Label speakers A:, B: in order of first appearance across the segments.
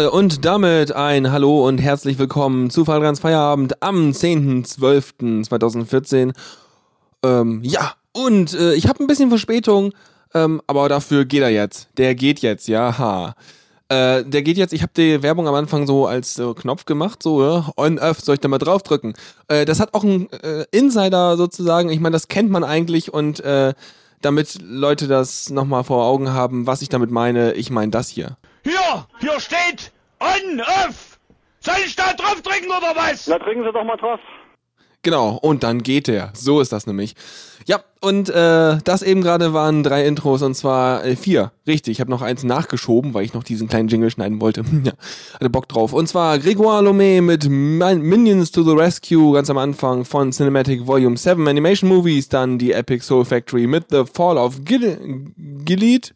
A: Jawohl, und damit ein Hallo und herzlich willkommen zu Fallrans Feierabend am 10.12.2014. Ähm, ja, und äh, ich habe ein bisschen Verspätung, ähm, aber dafür geht er jetzt. Der geht jetzt, ja, ha. Äh, der geht jetzt, ich habe die Werbung am Anfang so als äh, Knopf gemacht, so, ja, on-off, soll ich da mal draufdrücken. Äh, das hat auch einen äh, Insider sozusagen, ich meine, das kennt man eigentlich und äh, damit Leute das nochmal vor Augen haben, was ich damit meine, ich meine das hier.
B: Hier, hier steht on-off. Soll ich da drauf drücken oder was?
C: Na, drücken Sie doch mal drauf.
A: Genau, und dann geht er. So ist das nämlich. Ja, und äh, das eben gerade waren drei Intros und zwar äh, vier. Richtig, ich habe noch eins nachgeschoben, weil ich noch diesen kleinen Jingle schneiden wollte. ja, hatte Bock drauf. Und zwar Grégoire Lomé mit Min Minions to the Rescue ganz am Anfang von Cinematic Volume 7 Animation Movies. Dann die Epic Soul Factory mit The Fall of Gil Gilead.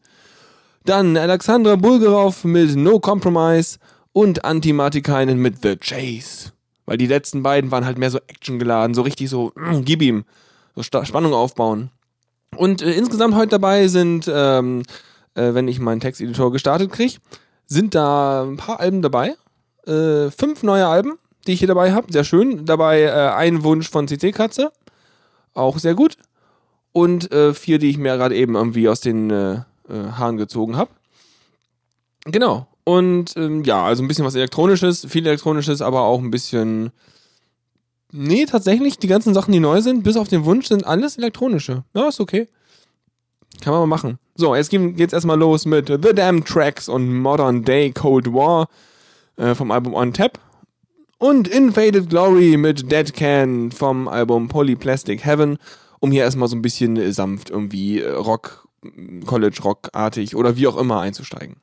A: Dann Alexandra Bulgarov mit No Compromise und Antimatikainen mit The Chase. Weil die letzten beiden waren halt mehr so actiongeladen, so richtig so, mm, gib ihm, so Spannung aufbauen. Und äh, insgesamt heute dabei sind, ähm, äh, wenn ich meinen Texteditor gestartet kriege, sind da ein paar Alben dabei. Äh, fünf neue Alben, die ich hier dabei habe, sehr schön. Dabei äh, ein Wunsch von CC Katze, auch sehr gut. Und äh, vier, die ich mir gerade eben irgendwie aus den äh, äh, Haaren gezogen habe. Genau. Und ähm, ja, also ein bisschen was Elektronisches, viel Elektronisches, aber auch ein bisschen. Nee, tatsächlich, die ganzen Sachen, die neu sind, bis auf den Wunsch, sind alles elektronische. Ja, ist okay. Kann man mal machen. So, jetzt geht's erstmal los mit The Damn Tracks und Modern Day Cold War äh, vom Album On Tap. Und Invaded Glory mit Dead Can vom Album Polyplastic Heaven, um hier erstmal so ein bisschen sanft irgendwie äh, Rock, College Rock-artig oder wie auch immer einzusteigen.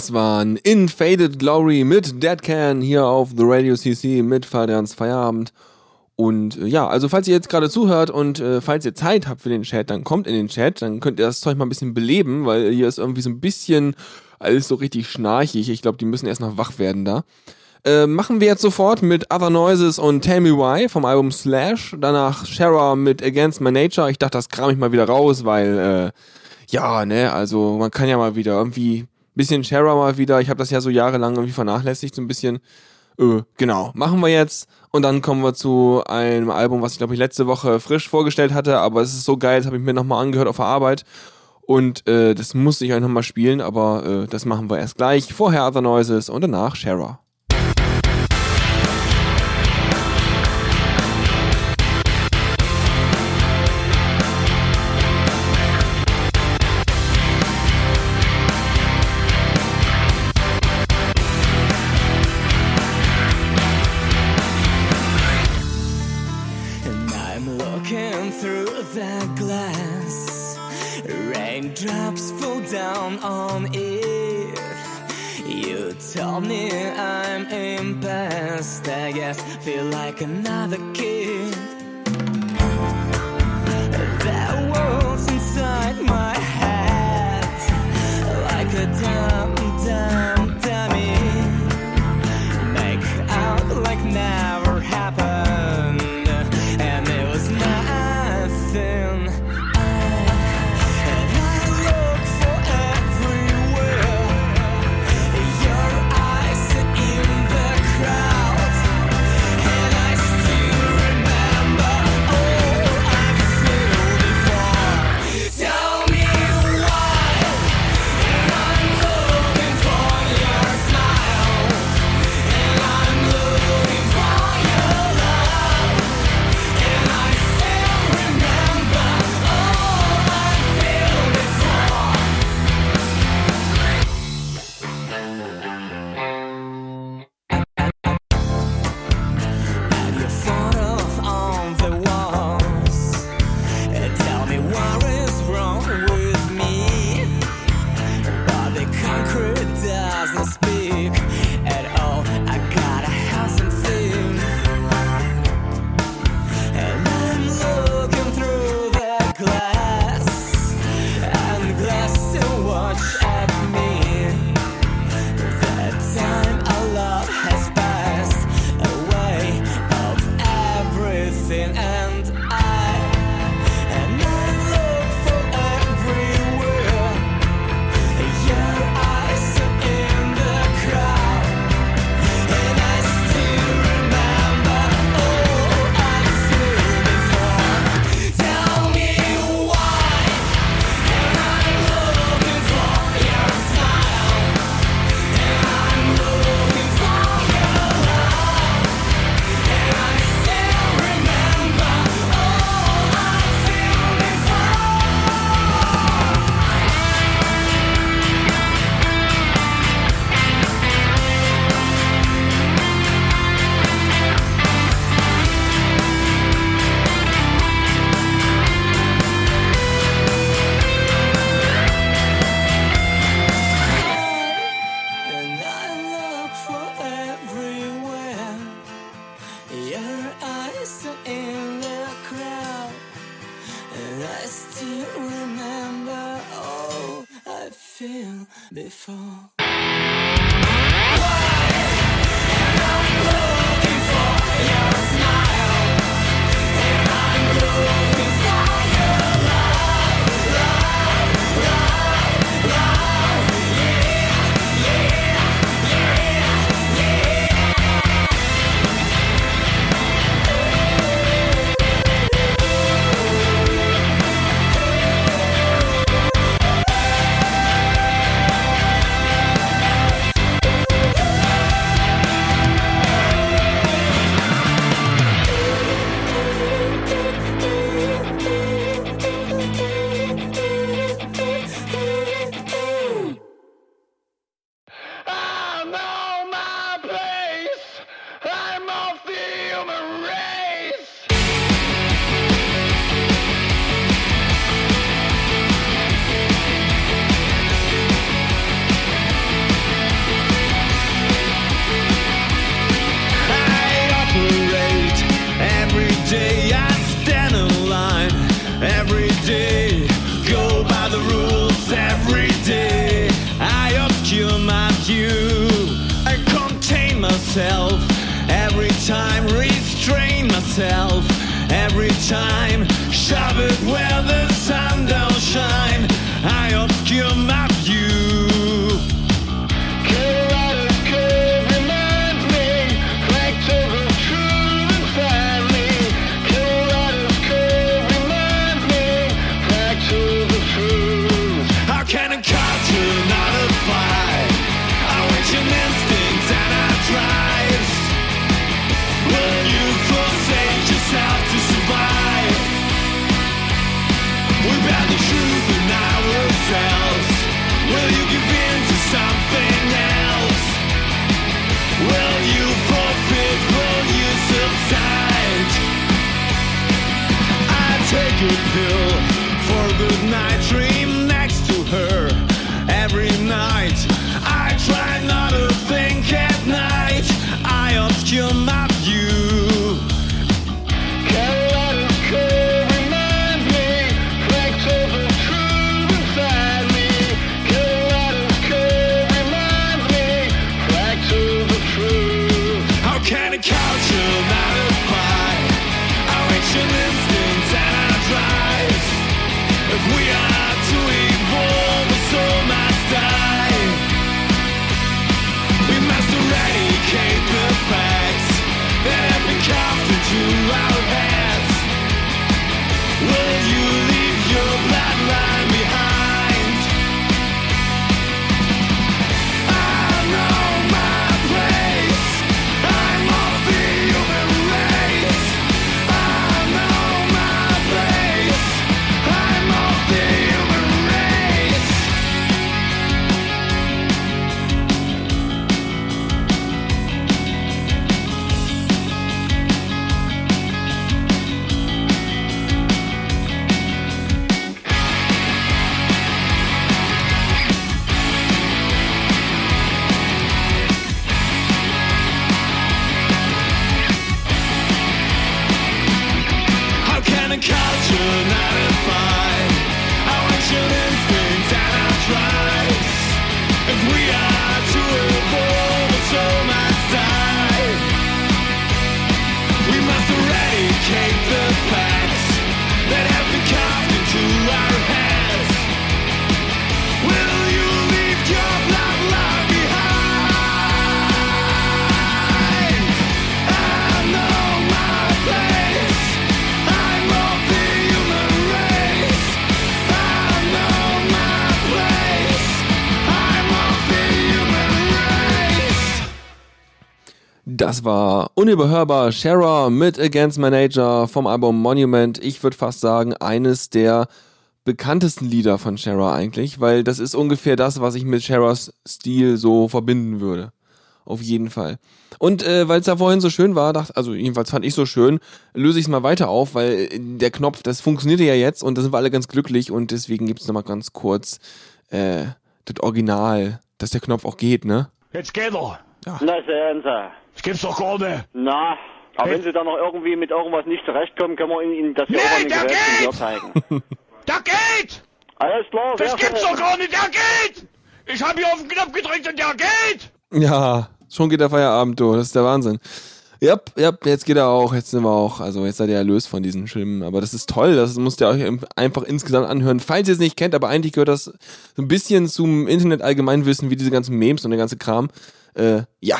A: Das waren In Faded Glory mit Dead Can hier auf The Radio CC mit Fadrians Feierabend. Und äh, ja, also falls ihr jetzt gerade zuhört und äh, falls ihr Zeit habt für den Chat, dann kommt in den Chat, dann könnt ihr das Zeug mal ein bisschen beleben, weil hier ist irgendwie so ein bisschen alles so richtig schnarchig. Ich glaube, die müssen erst noch wach werden da. Äh, machen wir jetzt sofort mit Other Noises und Tell Me Why vom Album Slash. Danach Shara mit Against My Nature. Ich dachte, das kram ich mal wieder raus, weil, äh, ja, ne, also man kann ja mal wieder irgendwie bisschen Sharer mal wieder. Ich habe das ja so jahrelang irgendwie vernachlässigt, so ein bisschen. Äh, genau, machen wir jetzt. Und dann kommen wir zu einem Album, was ich glaube ich letzte Woche frisch vorgestellt hatte, aber es ist so geil, das habe ich mir nochmal angehört auf der Arbeit. Und äh, das musste ich euch nochmal spielen, aber äh, das machen wir erst gleich. Vorher Other Noises und danach
C: Sharer. like another kid.
A: Das war unüberhörbar Shara mit Against Manager vom Album Monument. Ich würde fast sagen, eines der bekanntesten Lieder von Shara eigentlich, weil das ist ungefähr das, was ich mit Sharas Stil so verbinden würde. Auf jeden Fall. Und äh, weil es da vorhin so schön war, dachte, also jedenfalls fand ich so schön, löse ich es mal weiter auf, weil äh, der Knopf, das funktionierte ja jetzt und da sind wir alle ganz glücklich und deswegen gibt's noch mal ganz kurz äh, das Original, dass der Knopf auch geht, ne?
B: Jetzt geht er.
D: Na sehen Sie.
B: Das gibt's doch gar nicht.
D: Na, aber
B: Hey.
D: wenn Sie da noch irgendwie mit irgendwas nicht zurechtkommen, können wir Ihnen Ihnen das
B: Nee,
D: obere
B: der
D: Gerät
B: geht!
D: hier zeigen.
B: Der geht!
D: Alles klar,
B: Das gibt's doch gar nicht. Der geht! Ich habe hier auf den Knopf gedrückt und der geht!
A: Ja, schon geht der Feierabend, du. Das ist der Wahnsinn. Ja, ja, jetzt geht er auch. Jetzt sind wir auch. Also jetzt seid ihr erlöst von diesen Schlimmen. Aber das ist toll. Das müsst ihr euch einfach insgesamt anhören. Falls ihr es nicht kennt, aber eigentlich gehört das so ein bisschen zum Internet Allgemeinwissen, wie diese ganzen Memes und der ganze Kram. Äh, ja.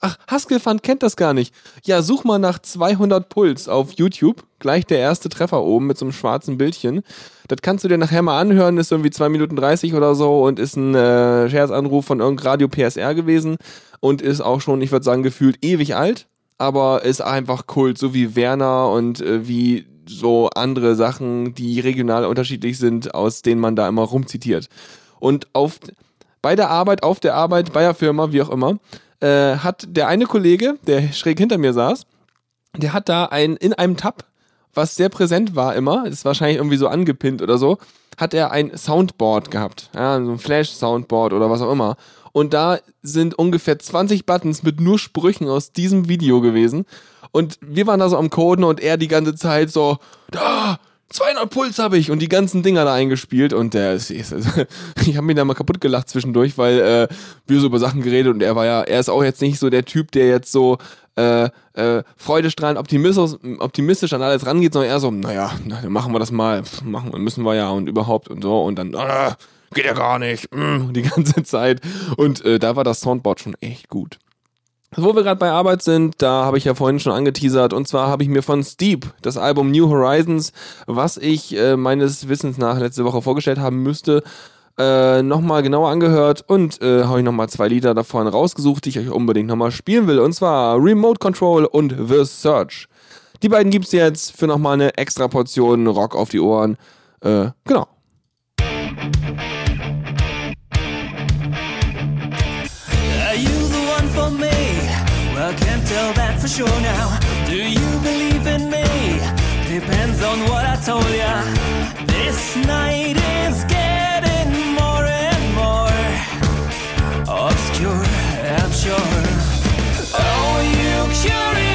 A: Ach, Haskelfand kennt das gar nicht. Ja, such mal nach 200 Puls auf YouTube. Gleich der erste Treffer oben mit so einem schwarzen Bildchen. Das kannst du dir nachher mal anhören. Ist irgendwie 2 Minuten 30 oder so und ist ein äh, Scherzanruf von irgendeinem Radio PSR gewesen und ist auch schon, ich würde sagen, gefühlt ewig alt. Aber ist einfach Kult, so wie Werner und äh, wie so andere Sachen, die regional unterschiedlich sind, aus denen man da immer rumzitiert. Und auf, bei der Arbeit, auf der Arbeit, bei der Firma, wie auch immer, äh, hat der eine Kollege, der schräg hinter mir saß, der hat da ein, in einem Tab, was sehr präsent war immer, ist wahrscheinlich irgendwie so angepinnt oder so, hat er ein Soundboard gehabt. Ja, so ein Flash-Soundboard oder was auch immer. Und da sind ungefähr 20 Buttons mit nur Sprüchen aus diesem Video gewesen. Und wir waren da so am Coden und er die ganze Zeit so, da, 200 Puls habe ich und die ganzen Dinger da eingespielt und der ist, ist ich habe mich da mal kaputt gelacht zwischendurch, weil äh, wir so über Sachen geredet und er war ja, er ist auch jetzt nicht so der Typ, der jetzt so äh, äh, freudestrahlend optimistisch, optimistisch an alles rangeht, sondern eher so, naja, na, dann machen wir das mal, Pff, machen müssen wir ja und überhaupt und so und dann, äh, geht ja gar nicht, mm, die ganze Zeit. Und äh, da war das Soundboard schon echt gut. Wo wir gerade bei Arbeit sind, da habe ich ja vorhin schon angeteasert, und zwar habe ich mir von Steep das Album New Horizons, was ich äh, meines Wissens nach letzte Woche vorgestellt haben müsste, äh, nochmal genauer angehört und äh, habe ich nochmal zwei Lieder davon rausgesucht, die ich euch unbedingt nochmal spielen will, und zwar Remote Control und The Search. Die beiden gibt's jetzt für nochmal eine extra Portion Rock auf die Ohren. Äh, genau.
C: Can't that for sure now. Do you believe in me? Depends on what I told ya. This night is getting more and more obscure, I'm sure. Oh, you curious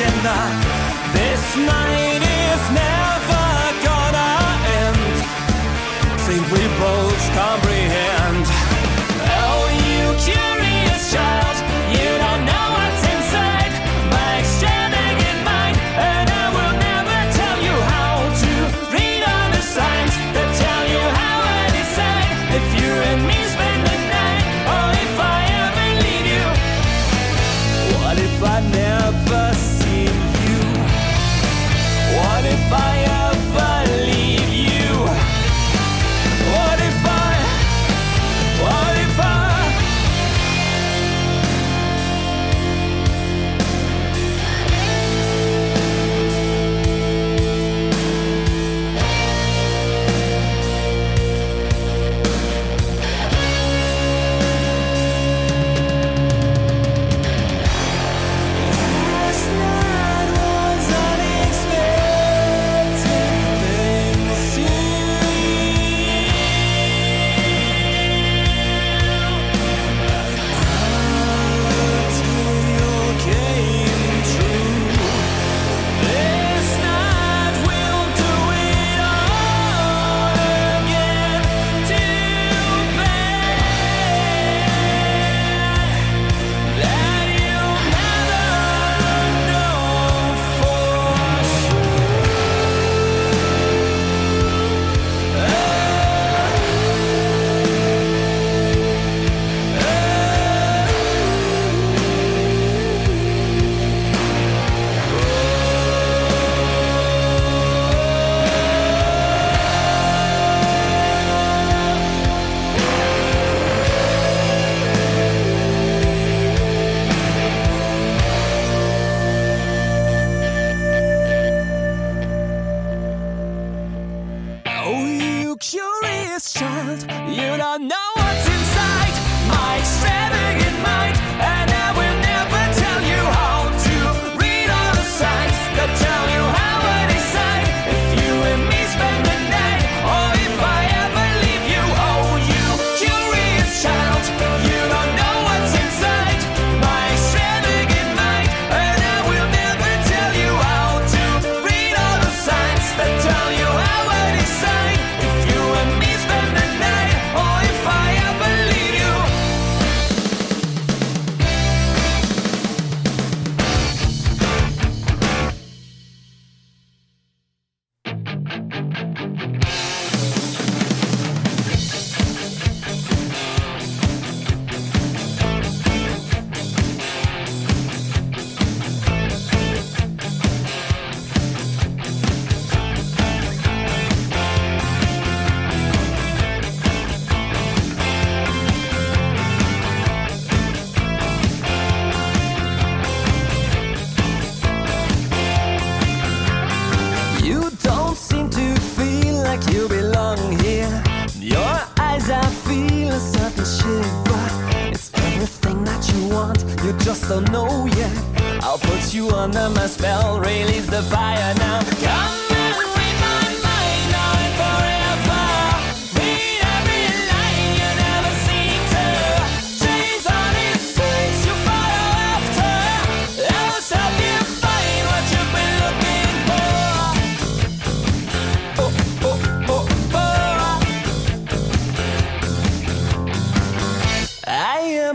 C: your agenda.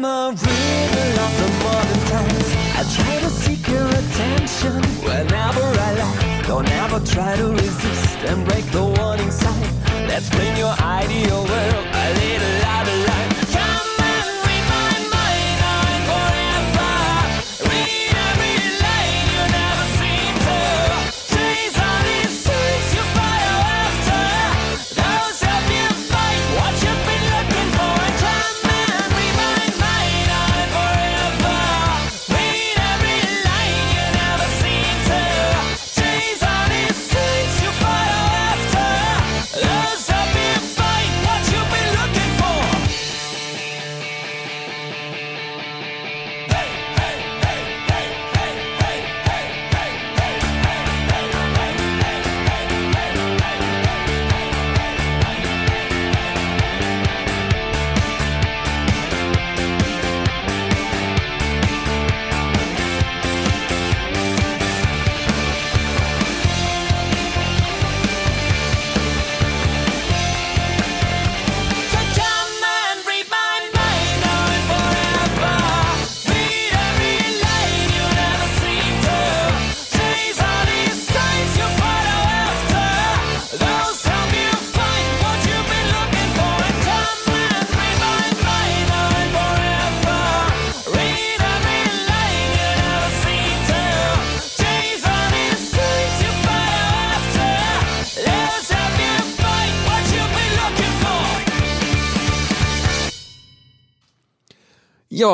C: A riddle of the modern times. I try to seek your attention whenever I like. Don't ever try to resist and break the warning sign. Let's bring your ideal world a little out of line.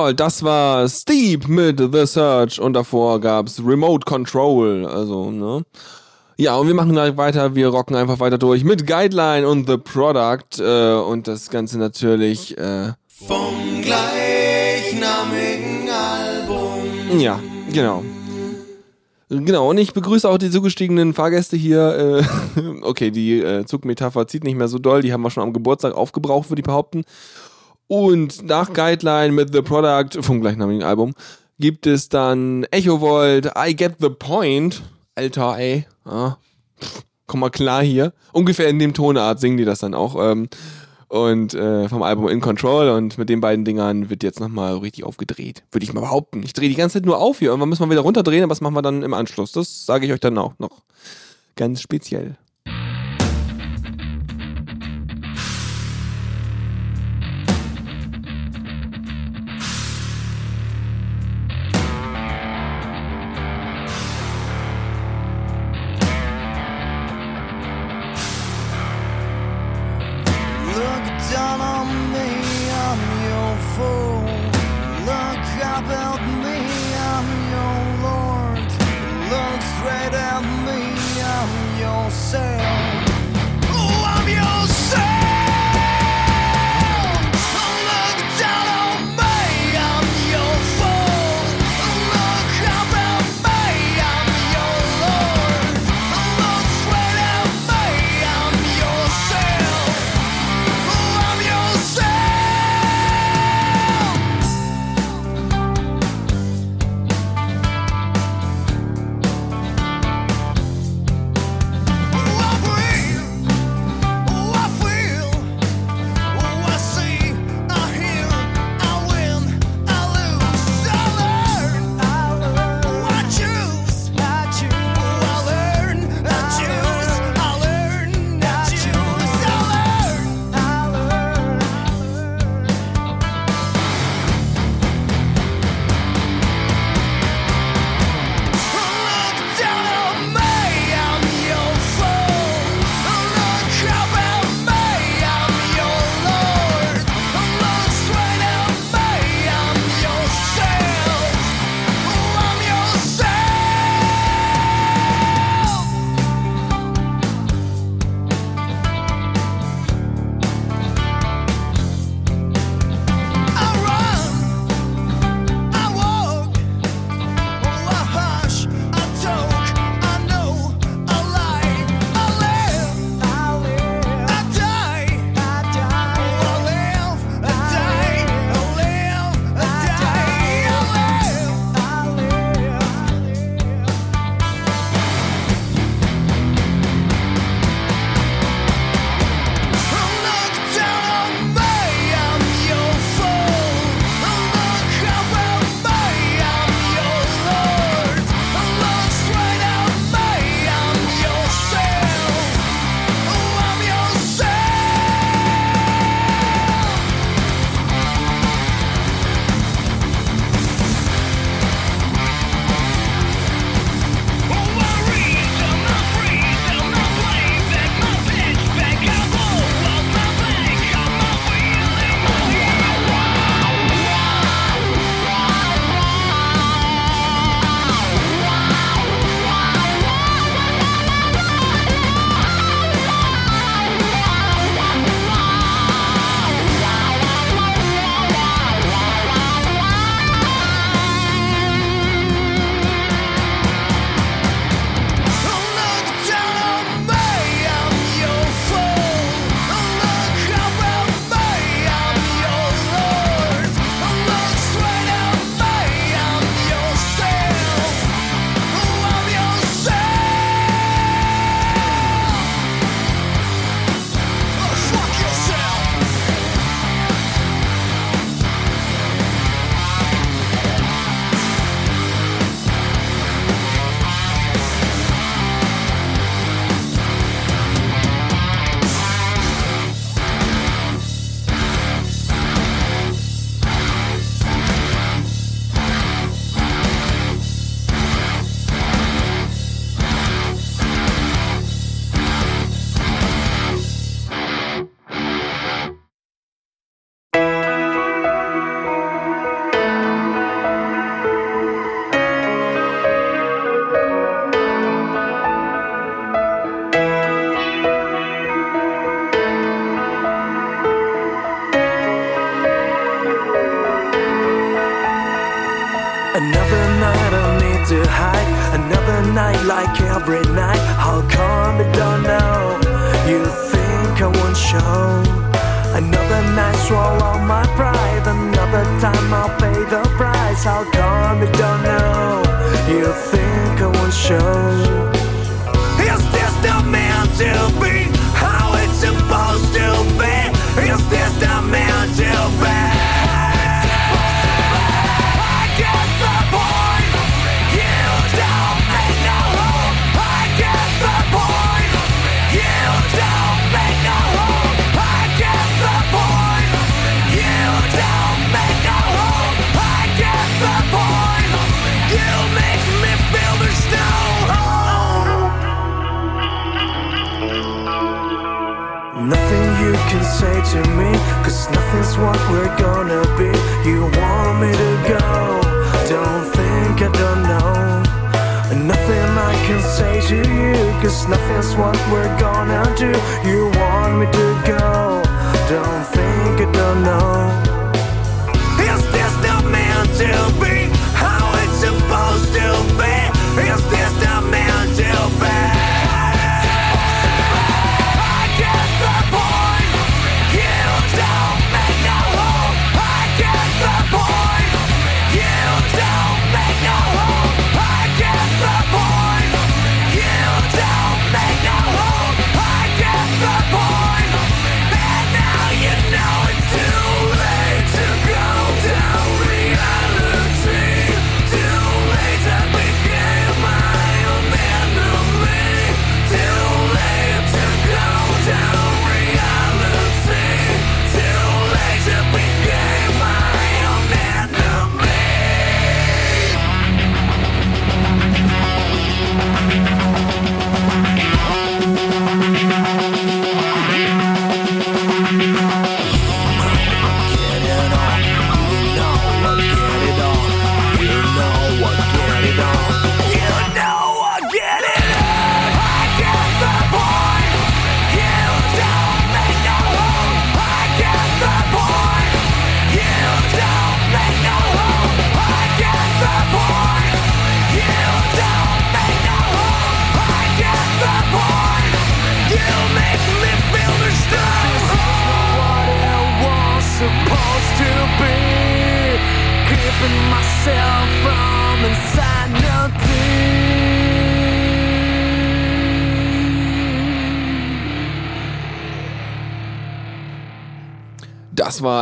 A: Ja, das war Steep mit The Search und davor gab's Remote Control, also, ne? Ja, und wir machen gleich weiter, wir rocken einfach weiter durch mit Guideline und The Product äh, und das Ganze natürlich, äh,
E: Vom gleichnamigen Album.
A: ja, genau. Genau, und ich begrüße auch die zugestiegenen Fahrgäste hier. Äh, okay, die äh, Zugmetapher zieht nicht mehr so doll, die haben wir schon am Geburtstag aufgebraucht, würde ich behaupten. Und nach Guideline mit The Product vom gleichnamigen Album gibt es dann Echo Volt, I Get the Point. Alter, ey. Ah, komm mal klar hier. Ungefähr in dem Tonart singen die das dann auch. Ähm, und äh, vom Album In Control. Und mit den beiden Dingern wird jetzt nochmal richtig aufgedreht. Würde ich mal behaupten. Ich drehe die ganze Zeit nur auf hier. Irgendwann müssen wir wieder runterdrehen, das machen wir dann im Anschluss. Das sage ich euch dann auch noch. Ganz speziell.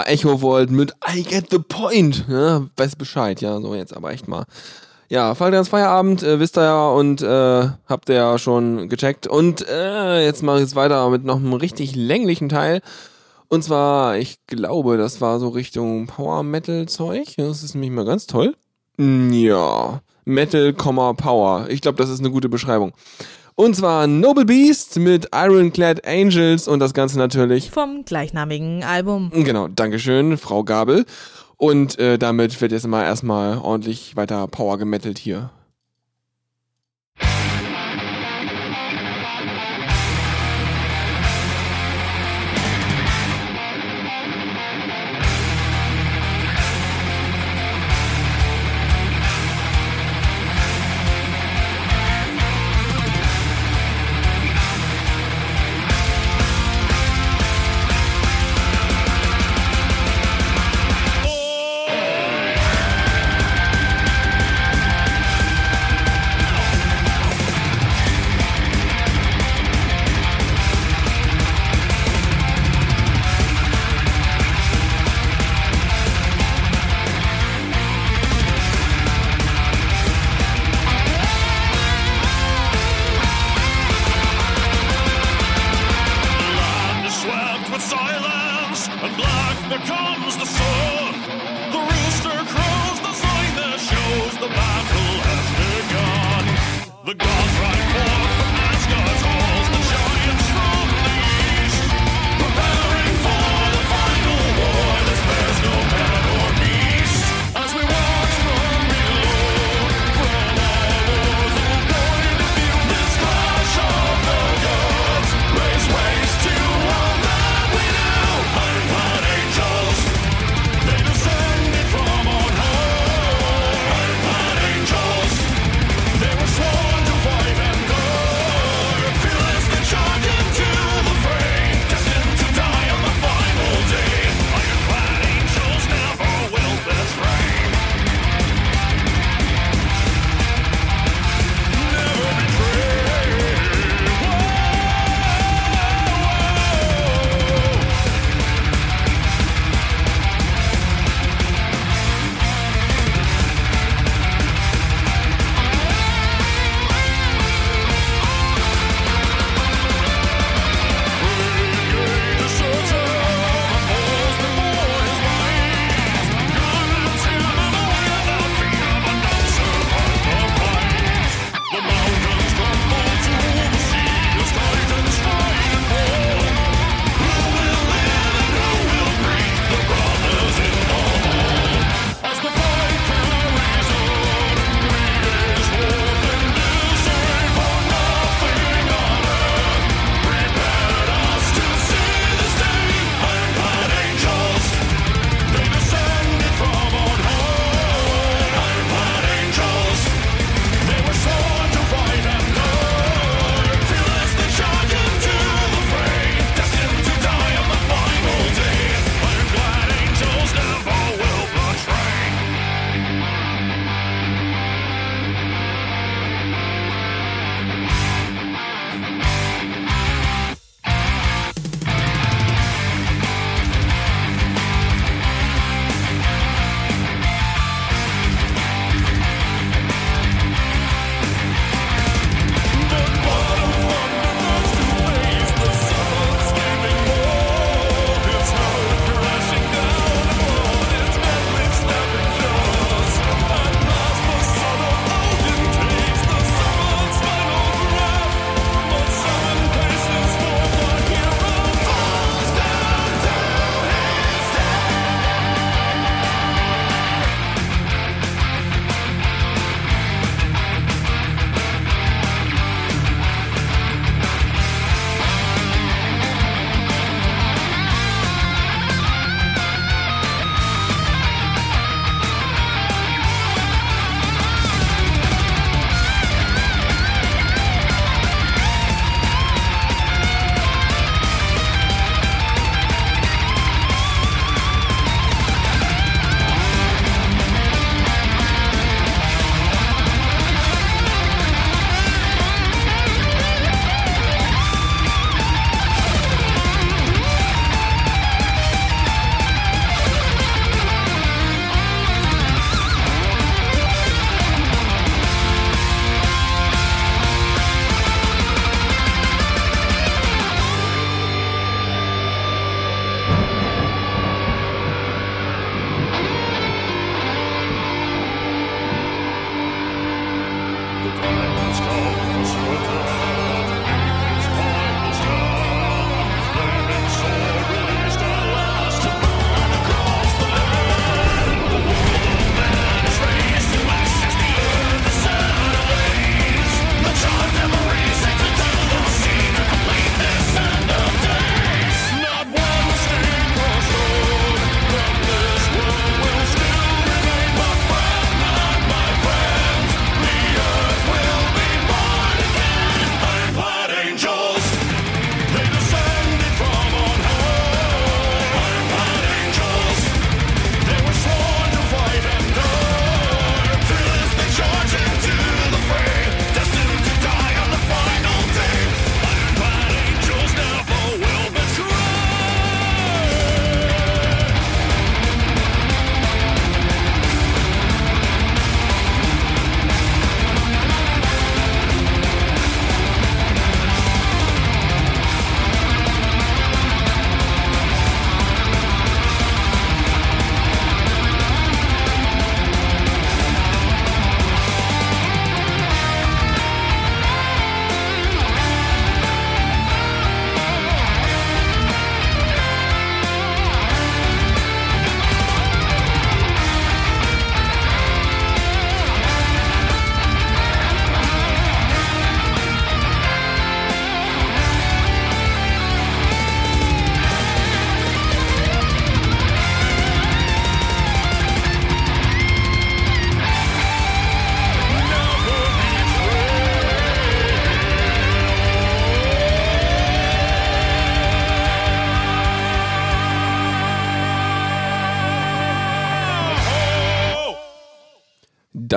A: Echo Volt mit I get the point. Ja, weiß Bescheid, ja, so jetzt aber echt mal. Ja, Falldance Feierabend, äh, wisst ihr ja und äh, habt ihr ja schon gecheckt. Und äh, jetzt mache ich es weiter mit noch einem richtig länglichen Teil. Und zwar, ich glaube, das war so Richtung Power Metal Zeug. Das ist nämlich mal ganz toll. Ja, Metal, Power. Ich glaube, das ist eine gute Beschreibung. Und zwar Noble Beast mit Ironclad Angels und das Ganze natürlich
F: vom gleichnamigen Album.
A: Genau, Dankeschön, Frau Gabel. Und äh, damit wird jetzt mal erstmal ordentlich weiter Power gemettelt hier.
G: The God.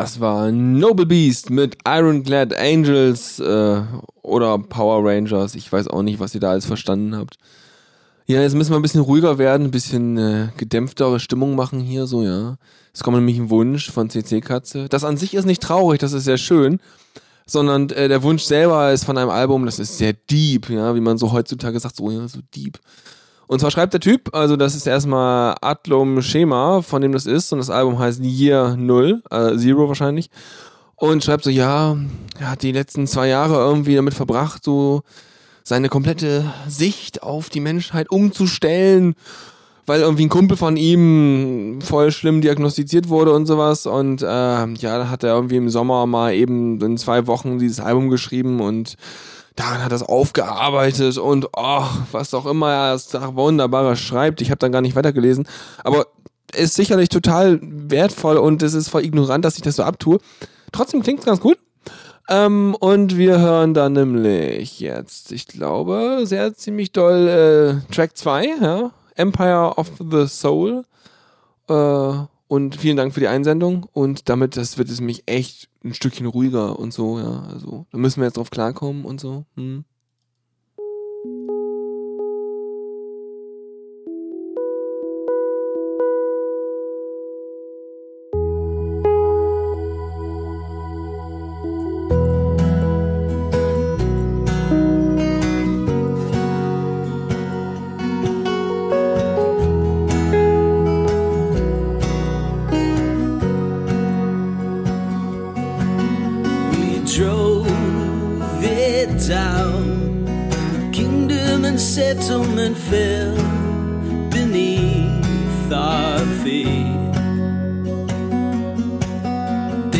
A: Das war Noble Beast mit Ironclad Angels äh, oder Power Rangers. Ich weiß auch nicht, was ihr da alles verstanden habt. Ja, jetzt müssen wir ein bisschen ruhiger werden, ein bisschen äh, gedämpftere Stimmung machen hier, so, ja. Es kommt nämlich ein Wunsch von CC Katze. Das an sich ist nicht traurig, das ist sehr schön, sondern äh, der Wunsch selber ist von einem Album, das ist sehr deep, ja, wie man so heutzutage sagt, so, ja, so deep. Und zwar schreibt der Typ, also das ist erstmal Atlom Schema, von dem das ist, und das Album heißt Year Null, äh, Zero wahrscheinlich. Und schreibt so, ja, er hat die letzten zwei Jahre irgendwie damit verbracht, so seine komplette Sicht auf die Menschheit umzustellen, weil irgendwie ein Kumpel von ihm voll schlimm diagnostiziert wurde und sowas. Und äh, ja, da hat er irgendwie im Sommer mal eben in zwei Wochen dieses Album geschrieben und daran hat er es aufgearbeitet und oh, was auch immer er da wunderbarer schreibt. Ich habe dann gar nicht weitergelesen. Aber ist sicherlich total wertvoll und es ist voll ignorant, dass ich das so abtue. Trotzdem klingt es ganz gut. Ähm, und wir hören dann nämlich jetzt, ich glaube, sehr ziemlich doll äh, Track 2, ja? Empire of the Soul. Äh, und vielen Dank für die Einsendung. Und damit, das wird es mich echt ein Stückchen ruhiger und so, ja. Also, da müssen wir jetzt drauf klarkommen und so. Hm.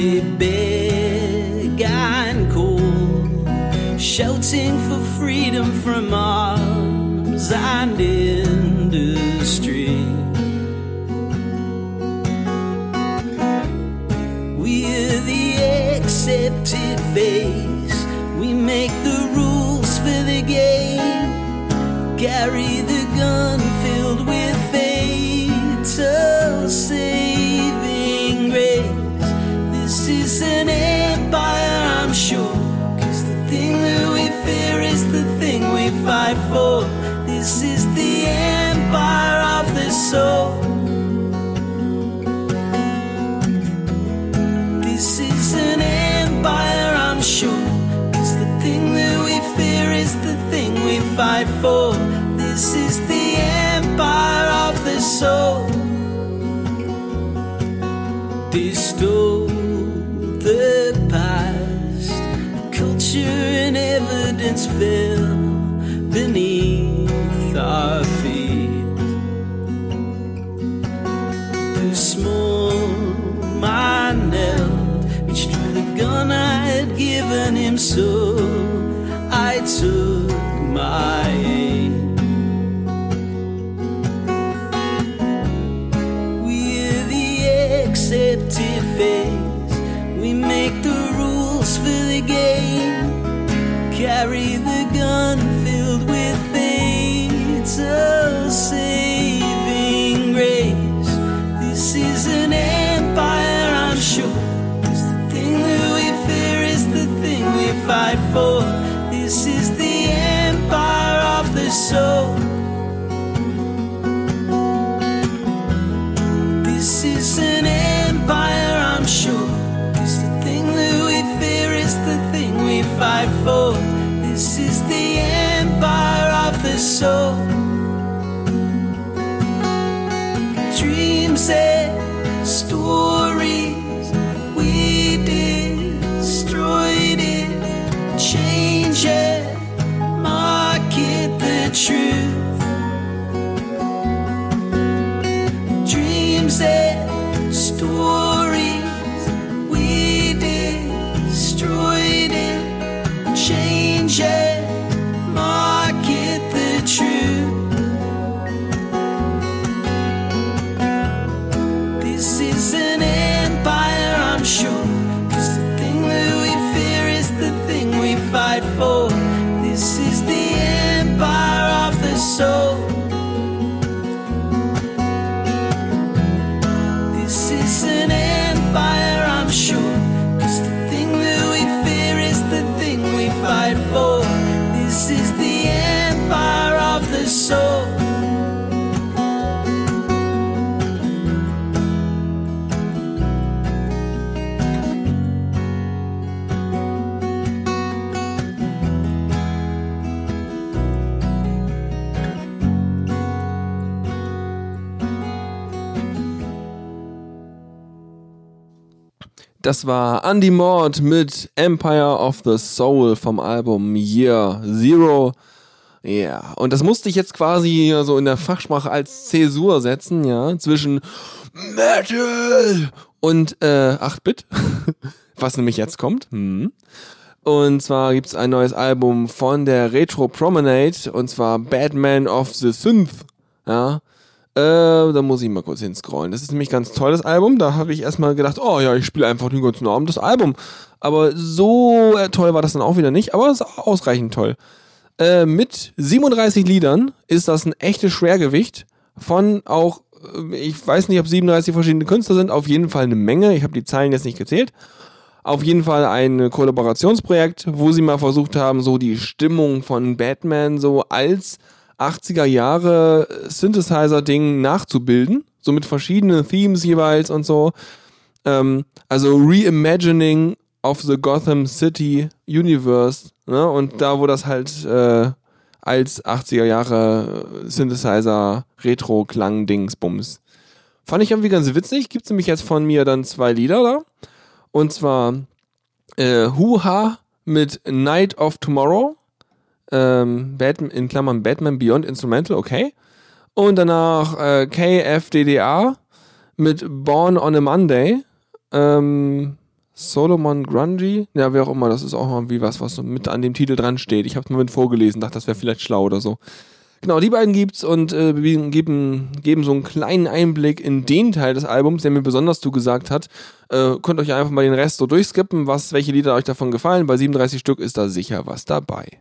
C: Beg and call, shouting for freedom from arms and industry.
A: Das war Andy Mord mit Empire of the Soul vom Album Year Zero. Ja, und das musste ich jetzt quasi so in der Fachsprache als Zäsur setzen, ja, zwischen Metal und äh, 8-Bit, was nämlich jetzt kommt. Hm. Und zwar gibt's ein neues Album von der Retro Promenade, und zwar Batman of the Synth. Ja, äh, da muss ich mal kurz hinscrollen. Das ist nämlich ganz tolles Album. Da habe ich erstmal gedacht, oh ja, ich spiele einfach den ganzen Abend das Album. Aber so äh, toll war das dann auch wieder nicht, aber es ist ausreichend toll. Äh, mit 37 Liedern ist das ein echtes Schwergewicht von auch, äh, ich weiß nicht, ob 37 verschiedene Künstler sind, auf jeden Fall eine Menge. Ich habe die Zeilen jetzt nicht gezählt. Auf jeden Fall ein Kollaborationsprojekt, wo sie mal versucht haben, so die Stimmung von Batman so als 80er Jahre Synthesizer-Ding nachzubilden. So mit verschiedenen Themes jeweils und so. Ähm, also Reimagining of the Gotham City Universe. Ne? Und da, wo das halt äh, als 80er Jahre Synthesizer Retro-Klang-Dingsbums. Fand ich irgendwie ganz witzig. Gibt's nämlich jetzt von mir dann zwei Lieder da. Und zwar äh, Hoo-Ha mit Night of Tomorrow. Ähm, Batman, in Klammern Batman Beyond Instrumental, okay. Und danach äh, KFDDA mit Born on a Monday. Ähm, Solomon Grungy, ja, wer auch immer, das ist auch irgendwie was, was so mit an dem Titel dran steht. Ich habe mal mit vorgelesen, dachte, das wäre vielleicht schlau oder so. Genau, die beiden gibt's und äh, geben, geben so einen kleinen Einblick in den Teil des Albums, der mir besonders zugesagt hat. Äh, könnt euch einfach mal den Rest so durchskippen, was, welche Lieder euch davon gefallen. Bei 37 Stück ist da sicher was dabei.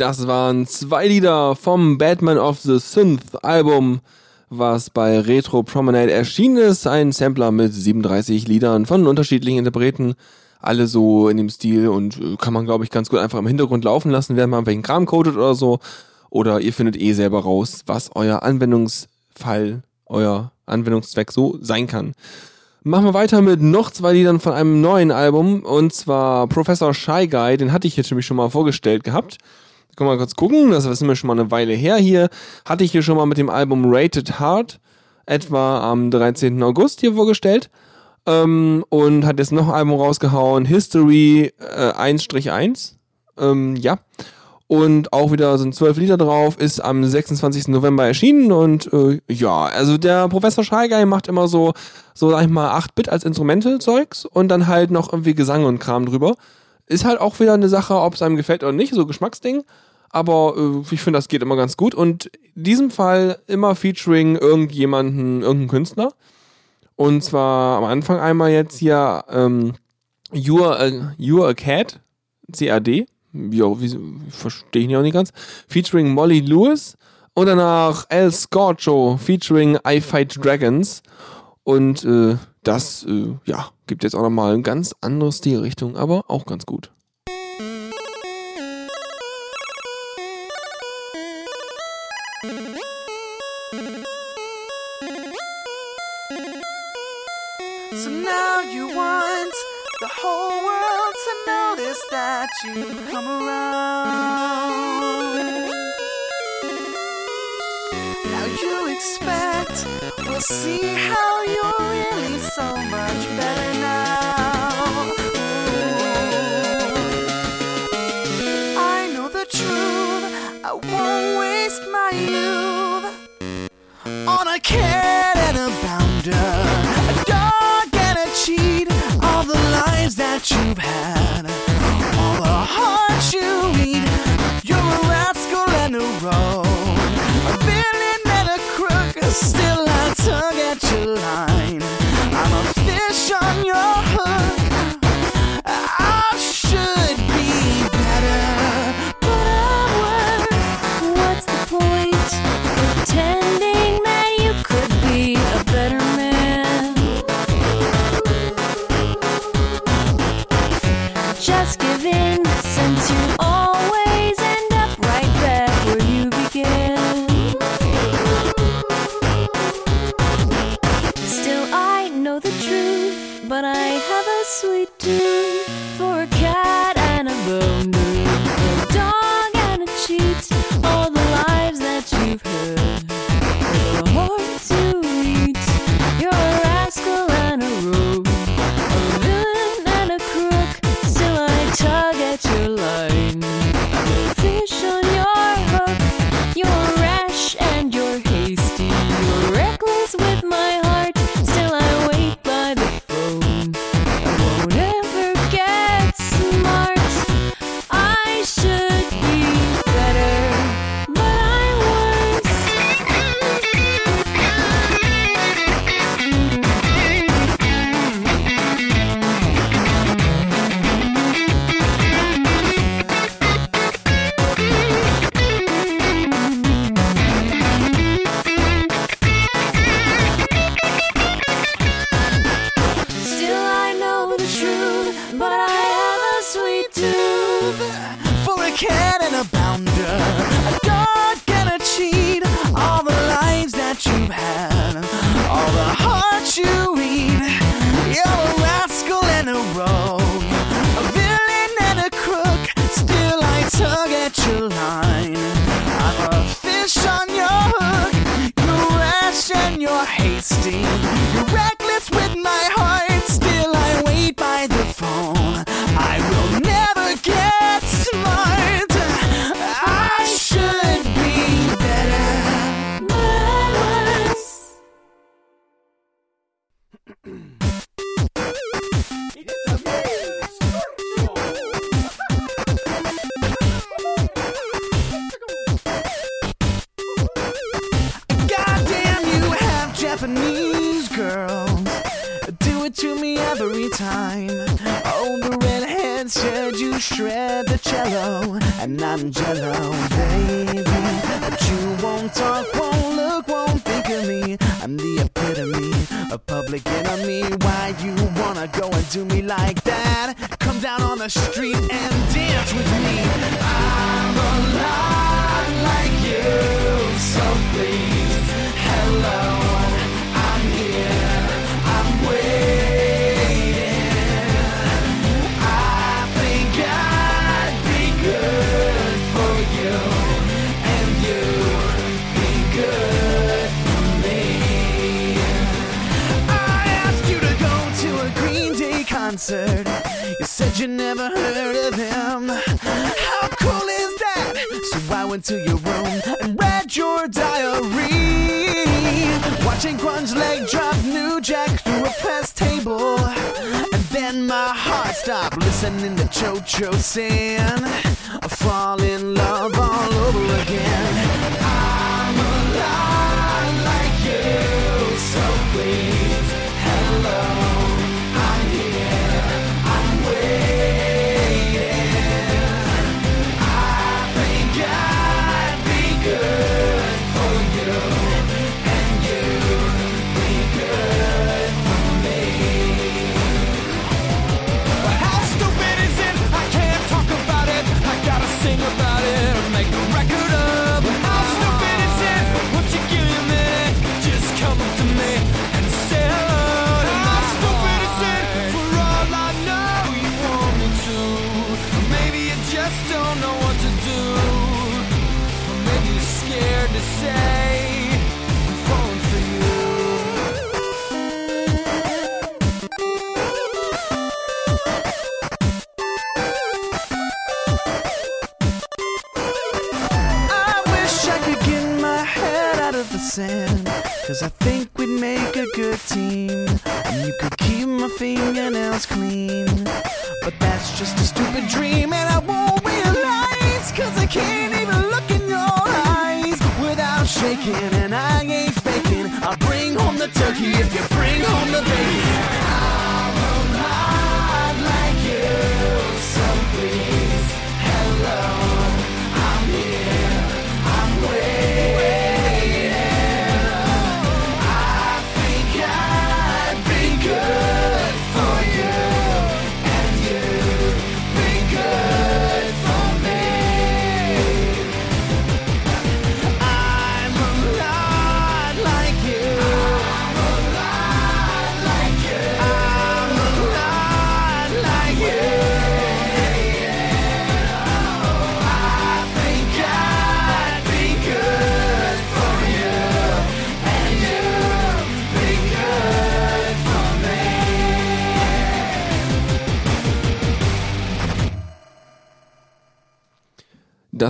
A: Das waren zwei Lieder vom Batman of the Synth Album, was bei Retro Promenade erschienen ist. Ein Sampler mit 37 Liedern von unterschiedlichen Interpreten. Alle so in dem Stil und äh, kann man, glaube ich, ganz gut einfach im Hintergrund laufen lassen, während man welchen Kram codet oder so. Oder ihr findet eh selber raus, was euer Anwendungsfall, euer Anwendungszweck so sein kann. Machen wir weiter mit noch zwei Liedern von einem neuen Album und zwar Professor Shy Guy, den hatte ich jetzt nämlich schon mal vorgestellt gehabt. Können wir mal kurz gucken, das ist mir schon mal eine Weile her hier. Hatte ich hier schon mal mit dem Album Rated Hard etwa am 13. August hier vorgestellt. Ähm, und hat jetzt noch ein Album rausgehauen, History äh, 1-1. Ähm, ja. Und auch wieder sind zwölf Lieder drauf, ist am 26. November erschienen und äh, ja, also der Professor Guy macht immer so, so sag ich mal, 8-Bit als Instrumente-Zeugs und dann halt noch irgendwie Gesang und Kram drüber. Ist halt auch wieder eine Sache, ob es einem gefällt oder nicht, so Geschmacksding. Aber äh, ich finde, das geht immer ganz gut. Und in diesem Fall immer featuring irgendjemanden, irgendeinen Künstler. Und zwar am Anfang einmal jetzt hier ähm, You're, a, You're a Cat, CAD. Wie, verstehe ich nicht auch nicht ganz. Featuring Molly Lewis. Und danach El Scorcho featuring I Fight Dragons. Und äh, das, äh, ja, gibt jetzt auch nochmal eine ganz andere Stilrichtung, aber auch ganz gut.
H: So now you want the whole world to notice that you've come around. Now you expect we'll see how you're really so much better on a cat and a bounder, a dog and a cheat. All the lives that you've had, all the hearts you eat. You're a rascal and a rogue, a villain and a crook. Still I tug at your line.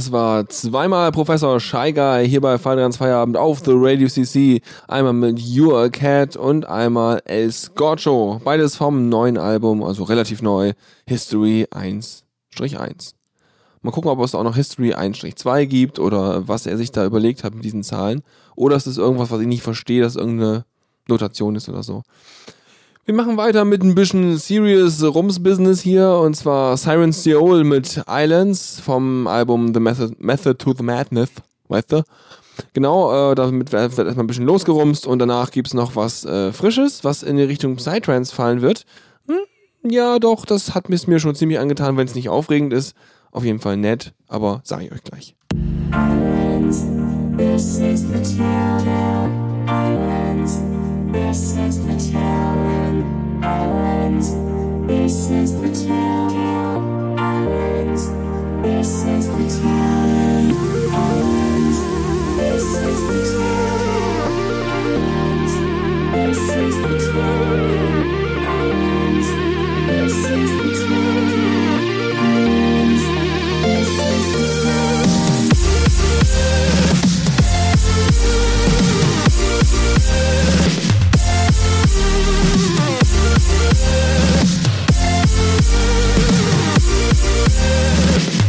A: Das war zweimal Professor Guy hier bei Feierabend Feierabend auf The Radio CC. Einmal mit You a Cat und einmal El Scorcho. Beides vom neuen Album, also relativ neu, History 1-1. Mal gucken, ob es auch noch History 1-2 gibt oder was er sich da überlegt hat mit diesen Zahlen. Oder ist es irgendwas, was ich nicht verstehe, dass irgendeine Notation ist oder so. Wir machen weiter mit ein bisschen Serious Rums-Business hier und zwar Siren Seoul mit Islands vom Album The Method, Method to the Madness. Weißt du? Genau, äh, damit wird erstmal ein bisschen losgerumst und danach gibt's noch was äh, Frisches, was in die Richtung Psytrance fallen wird. Hm, ja, doch, das hat es mir schon ziemlich angetan, wenn es nicht aufregend ist. Auf jeden Fall nett, aber sage ich euch gleich.
I: Islands, this is the town. Islands, this is the. Islands, this is the town. Islands, this is the town. Islands, this is the town. Islands, this is the town. Islands, this is the town. Islands, this is the town.
A: We'll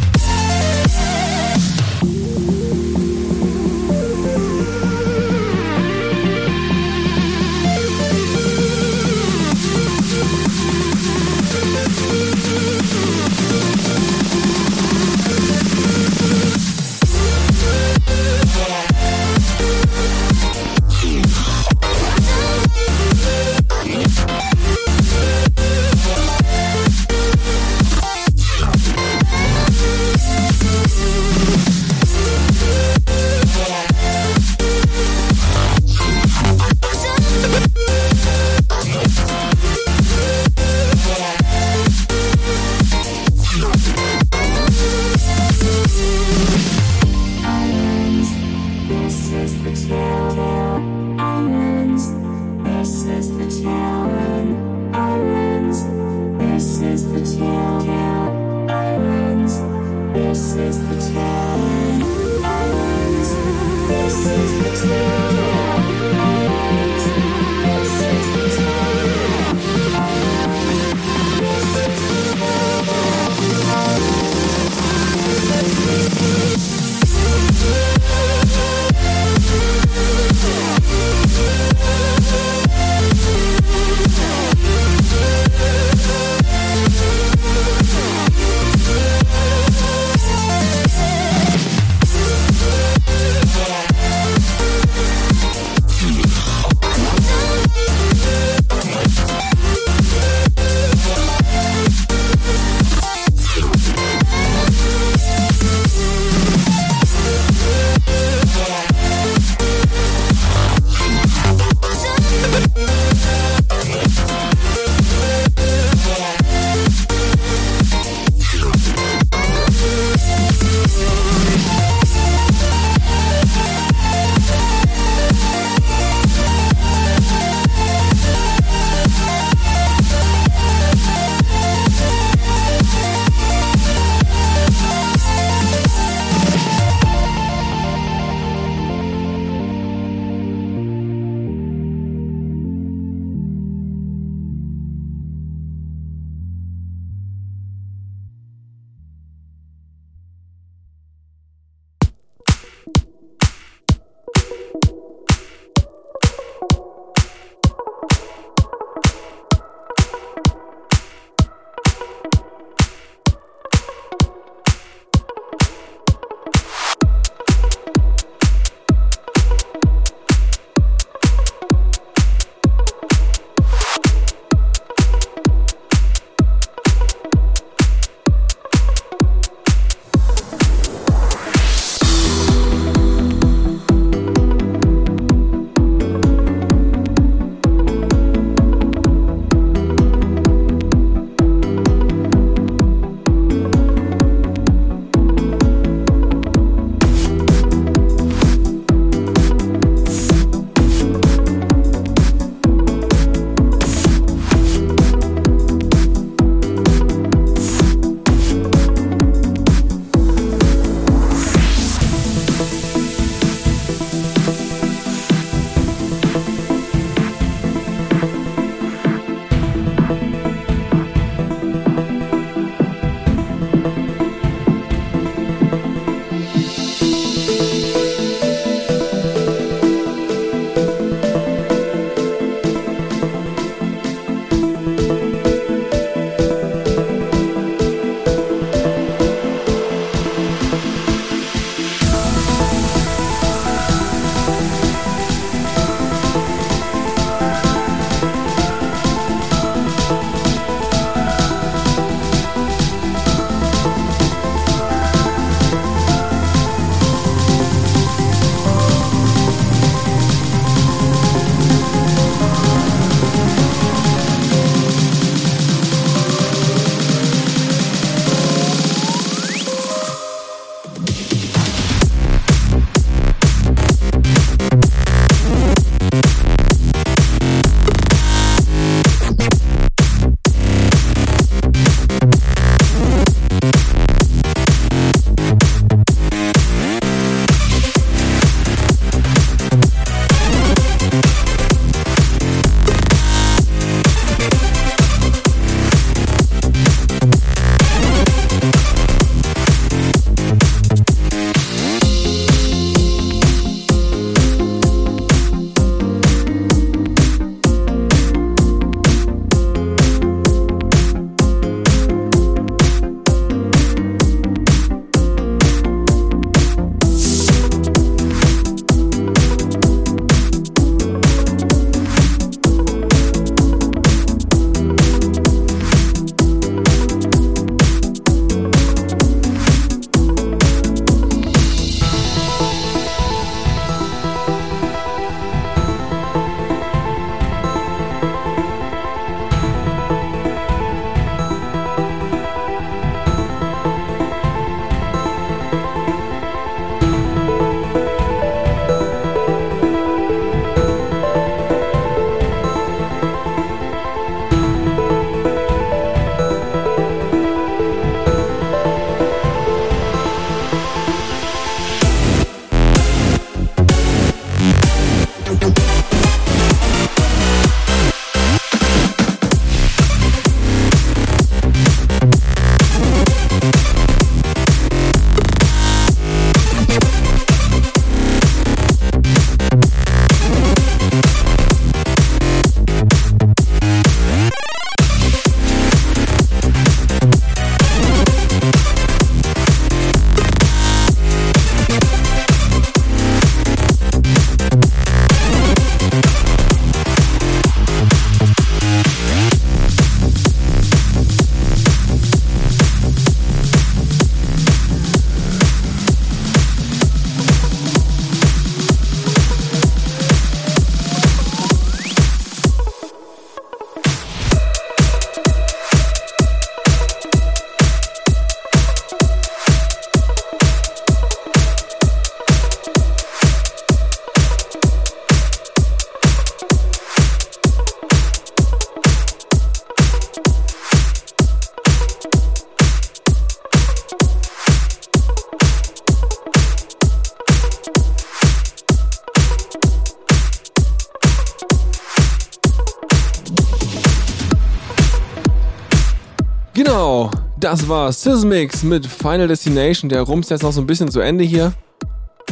A: das war Sysmix mit Final Destination. Der rumst jetzt noch so ein bisschen zu Ende hier.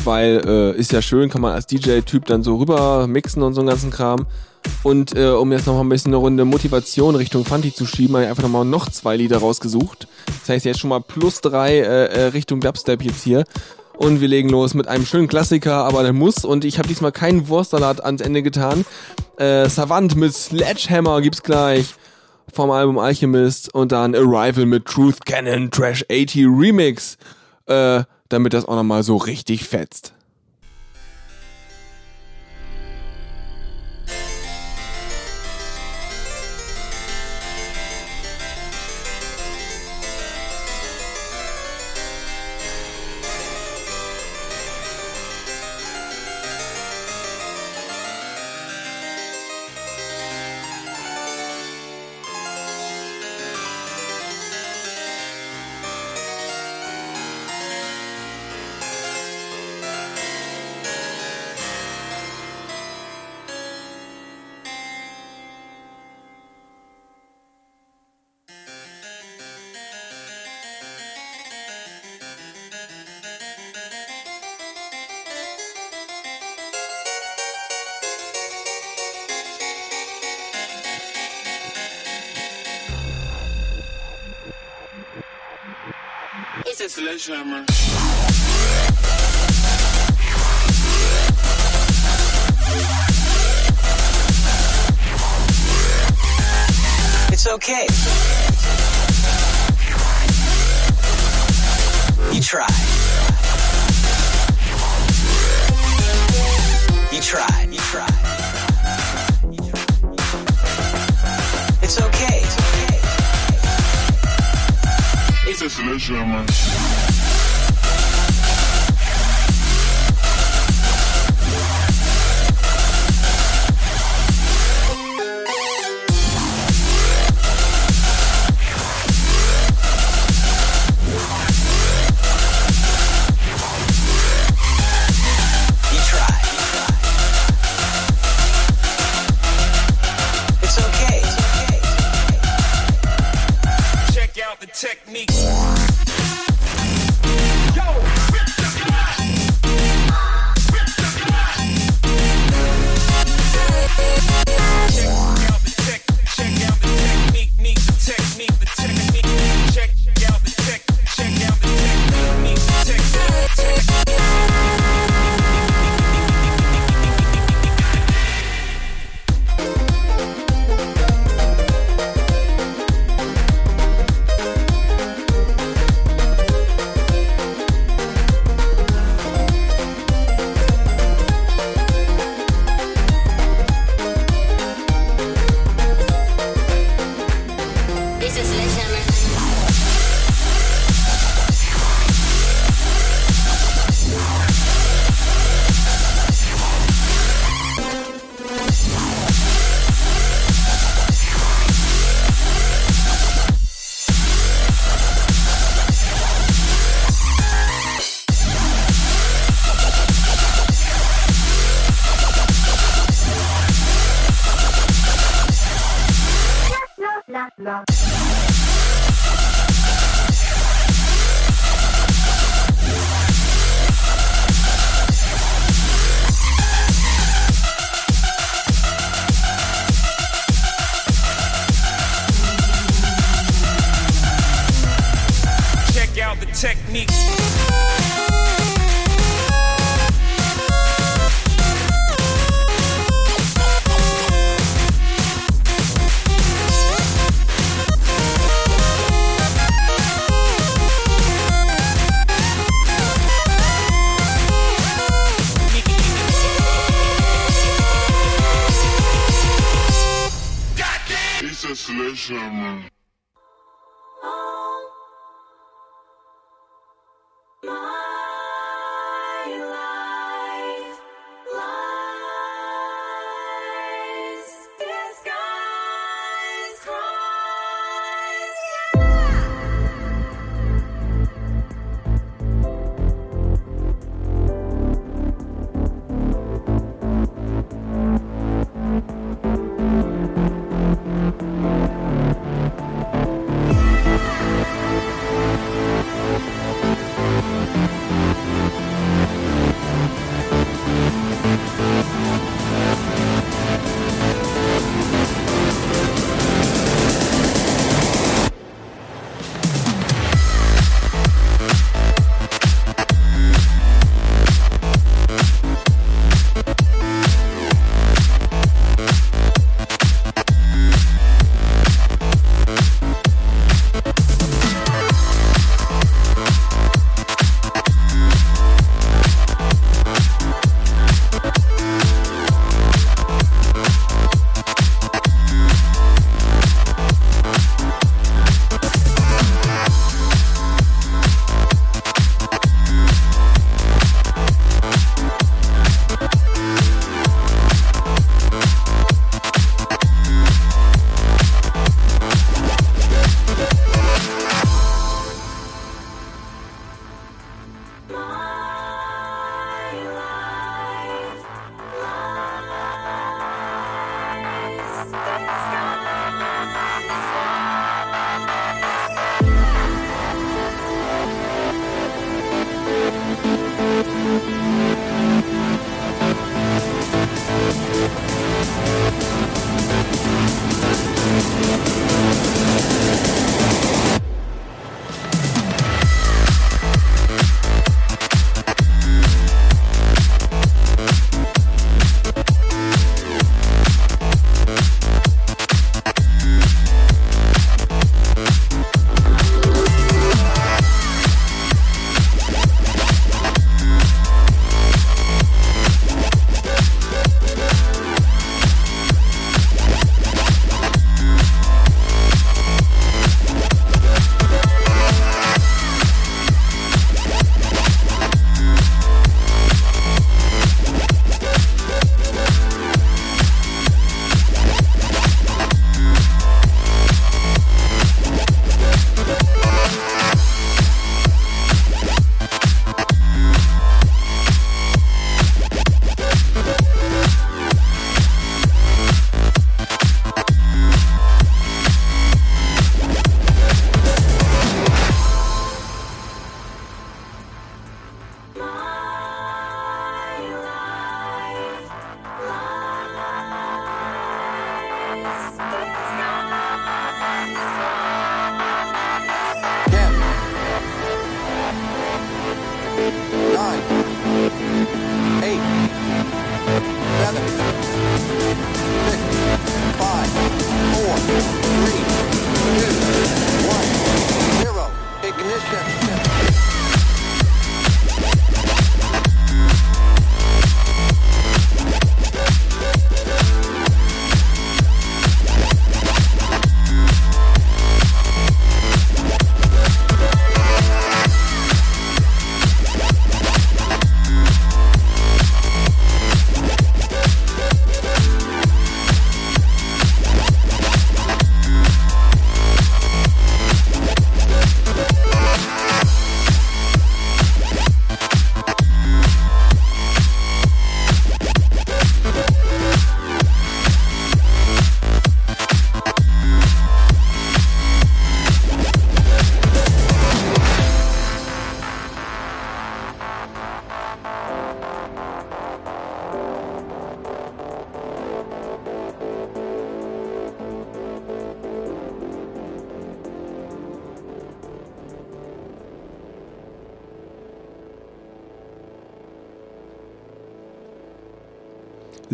A: Weil äh, ist ja schön, kann man als DJ-Typ dann so rüber mixen und so einen ganzen Kram. Und äh, um jetzt noch mal ein bisschen eine Runde Motivation Richtung Fanti zu schieben, habe ich einfach nochmal noch zwei Lieder rausgesucht. Das heißt jetzt schon mal plus drei äh, äh, Richtung Dubstep jetzt hier. Und wir legen los mit einem schönen Klassiker, aber der muss. Und ich habe diesmal keinen Wurstsalat ans Ende getan. Äh, Savant mit Sledgehammer gibt's gleich vom Album Alchemist. Und dann Arrival mit Truth Cannon Trash 80 Remix. Äh, damit das auch nochmal so richtig fetzt.
J: It's
K: okay. You tried. You tried. You tried. It's
J: a sledgehammer.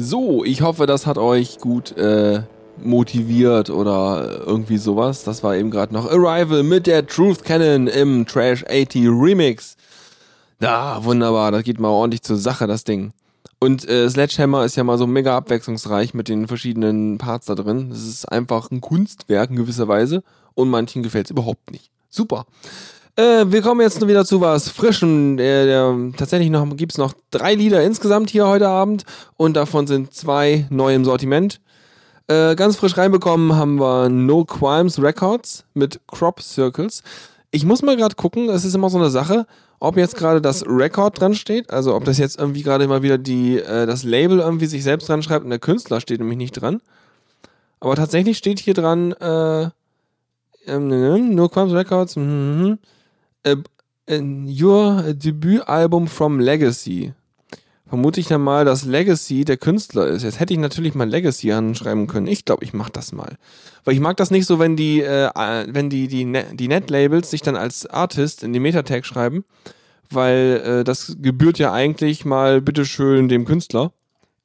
A: So, ich hoffe, das hat euch gut äh, motiviert oder irgendwie sowas. Das war eben gerade noch Arrival mit der Truth Cannon im Trash 80 Remix. Ja, wunderbar, das geht mal ordentlich zur Sache, das Ding. Und äh, Sledgehammer ist ja mal so mega abwechslungsreich mit den verschiedenen Parts da drin. Das ist einfach ein Kunstwerk in gewisser Weise und manchen gefällt es überhaupt nicht. Super. Äh, wir kommen jetzt wieder zu was Frischem. Der, der, tatsächlich noch, gibt's noch drei Lieder insgesamt hier heute Abend und davon sind zwei neu im Sortiment. Äh, ganz frisch reinbekommen haben wir No Crimes Records mit Crop Circles. Ich muss mal gerade gucken, es ist immer so eine Sache, ob jetzt gerade das Record dran steht, also ob das jetzt irgendwie gerade mal wieder die, äh, das Label irgendwie sich selbst dran schreibt und der Künstler steht nämlich nicht dran. Aber tatsächlich steht hier dran, äh, ähm, No Crimes Records, mhm, äh, äh, Your Debütalbum from Legacy. Vermute ich dann mal, dass Legacy der Künstler ist. Jetzt hätte ich natürlich mal Legacy anschreiben können. Ich glaube, ich mache das mal. Weil ich mag das nicht so, wenn die, äh, wenn die, die, die Net-Labels sich dann als Artist in die Metatag schreiben. Weil äh, das gebührt ja eigentlich mal bitteschön dem Künstler.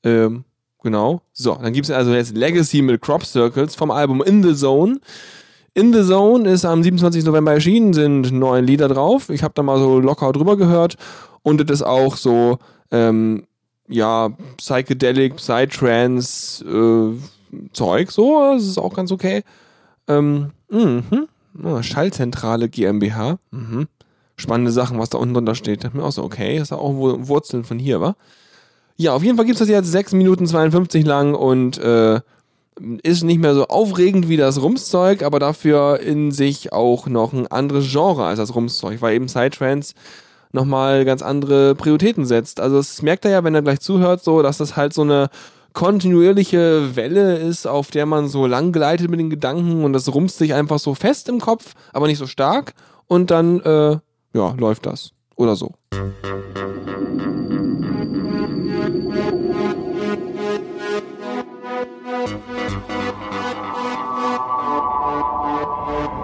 A: Ähm, genau. So, dann gibt's also jetzt Legacy mit Crop Circles vom Album In the Zone. In the Zone ist am 27. November erschienen, sind neun Lieder drauf. Ich habe da mal so locker drüber gehört und das ist auch so, ähm, ja, Psychedelic, Psytrance, äh, Zeug, so, das ist auch ganz okay. Ähm. Ah, Schallzentrale GmbH, mhm. Spannende Sachen, was da unten drunter steht. Dachte mir auch so, okay, ist ja auch Wur- Wurzeln von hier, wa? Ja, auf jeden Fall gibt's das jetzt 6 Minuten 52 lang und äh, ist nicht mehr so aufregend wie das Rumszeug, aber dafür in sich auch noch ein anderes Genre als das Rumszeug, weil eben Psytrance nochmal ganz andere Prioritäten setzt. Also das merkt er ja, wenn er gleich zuhört, so, dass das halt so eine kontinuierliche Welle ist, auf der man so lang gleitet mit den Gedanken und das rumst sich einfach so fest im Kopf, aber nicht so stark und dann, äh, ja, läuft das. Oder so. Thank you.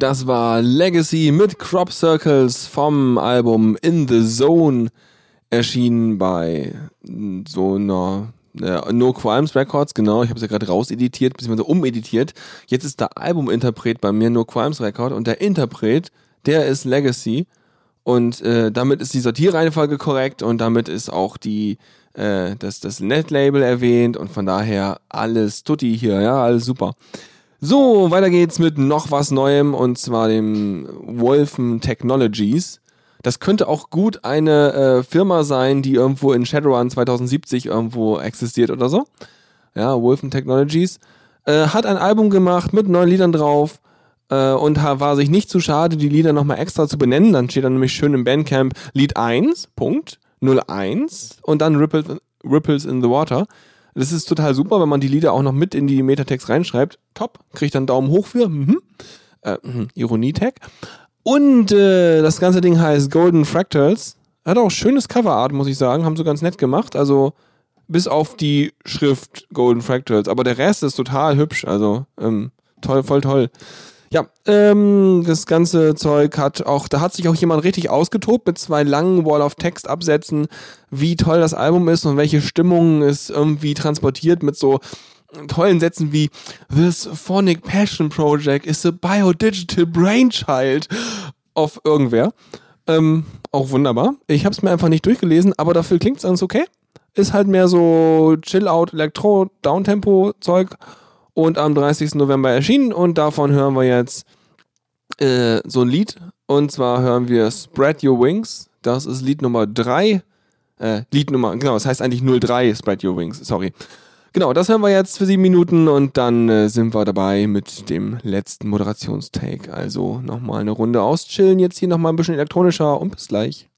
A: Das war Legacy mit Crop Circles vom Album In the Zone, erschienen bei so einer No Crimes Records, genau. Ich habe es ja gerade rauseditiert, beziehungsweise umeditiert. Jetzt ist der Albuminterpret bei mir No Crimes Record und der Interpret, der ist Legacy. Und äh, damit ist die Sortierreihenfolge korrekt und damit ist auch die äh, das, das Netlabel erwähnt und von daher alles tutti hier, ja, alles super. So, weiter geht's mit noch was Neuem und zwar dem Wolfen Technologies. Das könnte auch gut eine äh, Firma sein, die irgendwo in Shadowrun 2070 irgendwo existiert oder so. Ja, Wolfen Technologies. Äh, hat ein Album gemacht mit neun Liedern drauf äh, und war sich nicht zu schade, die Lieder nochmal extra zu benennen. Dann steht dann nämlich schön im Bandcamp Lied 1, Punkt, 01 und dann Ripples, Ripples in the Water. Das ist total super, wenn man die Lieder auch noch mit in die Metatext reinschreibt. Top, kriegt dann Daumen hoch für. Mhm. Äh, mhm, Ironie-Tag. Und äh, das ganze Ding heißt Golden Fractals. Hat auch schönes Coverart, muss ich sagen. Haben sie ganz nett gemacht. Also bis auf die Schrift Golden Fractals. Aber der Rest ist total hübsch. Also ähm, toll, voll toll. Ja, ähm, das ganze Zeug hat auch, da hat sich auch jemand richtig ausgetobt mit zwei langen Wall-of-Text-Absätzen, wie toll das Album ist und welche Stimmung es irgendwie transportiert mit so tollen Sätzen wie This Phonic Passion Project is a biodigital brainchild of irgendwer. Ähm, auch wunderbar. Ich habe es mir einfach nicht durchgelesen, aber dafür klingt es ganz okay. Ist halt mehr so Chill-Out, Elektro, Downtempo-Zeug und am 30. November erschienen und davon hören wir jetzt äh, so ein Lied und zwar hören wir Spread Your Wings. Das ist Lied Nummer 3. Äh, Lied Nummer, genau, das heißt eigentlich 03, Spread Your Wings, sorry. Genau, das hören wir jetzt für sieben Minuten und dann äh, sind wir dabei mit dem letzten Moderationstake. Also nochmal eine Runde auschillen, jetzt hier nochmal ein bisschen elektronischer und bis gleich.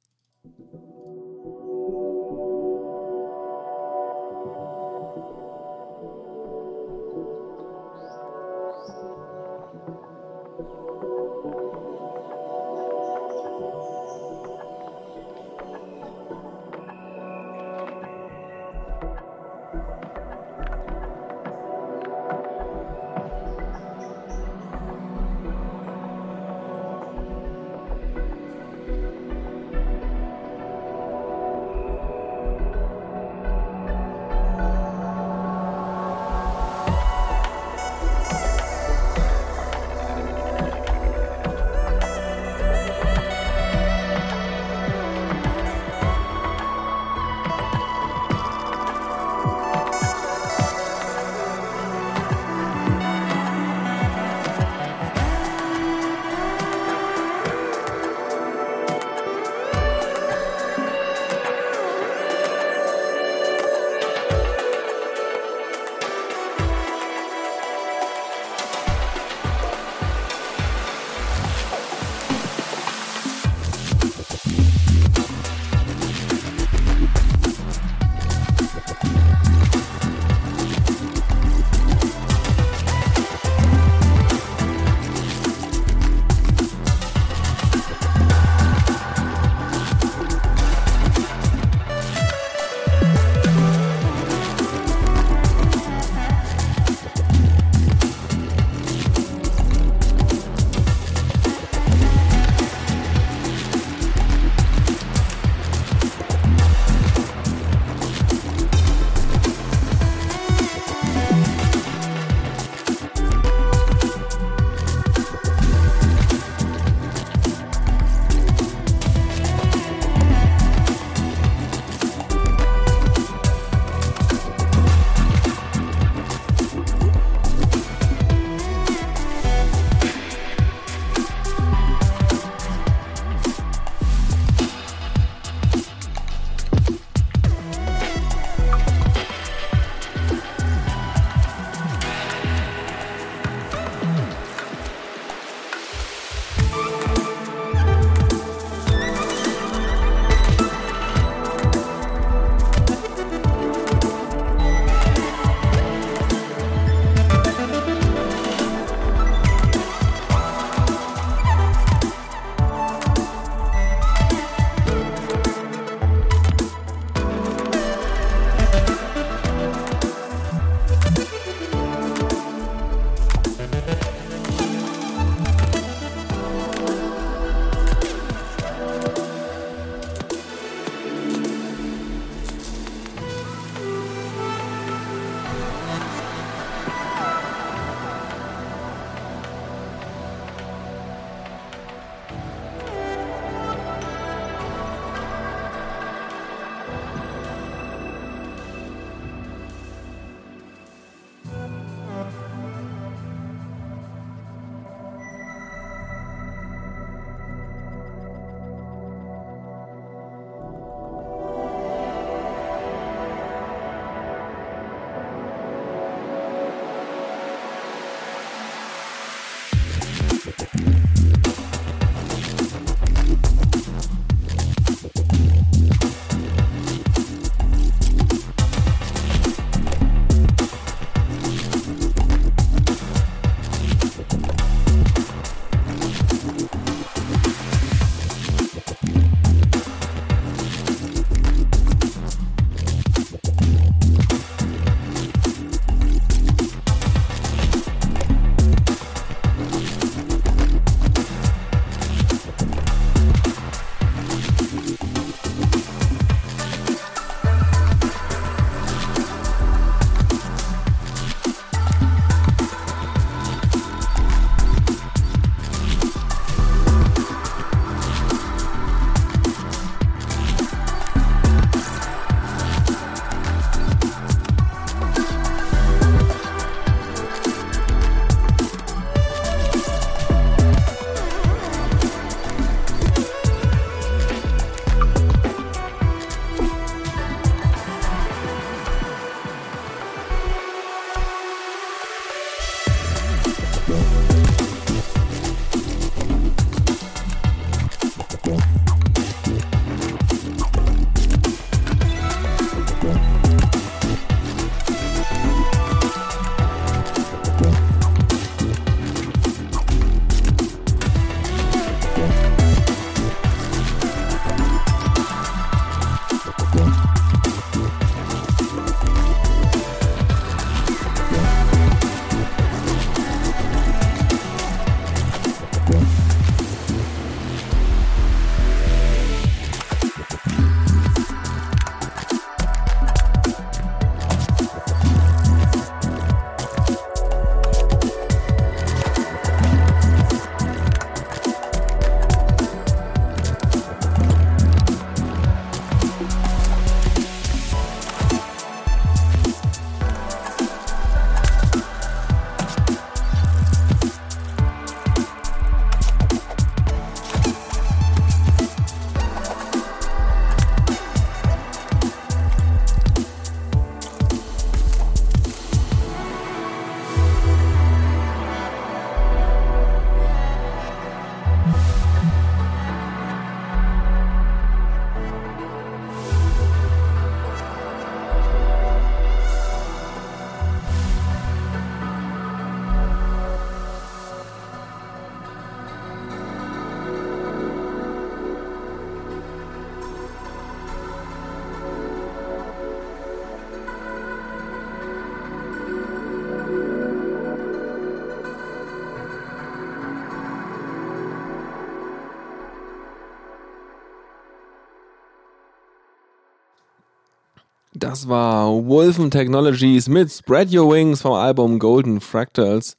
A: War Wolfen Technologies mit Spread Your Wings vom Album Golden Fractals.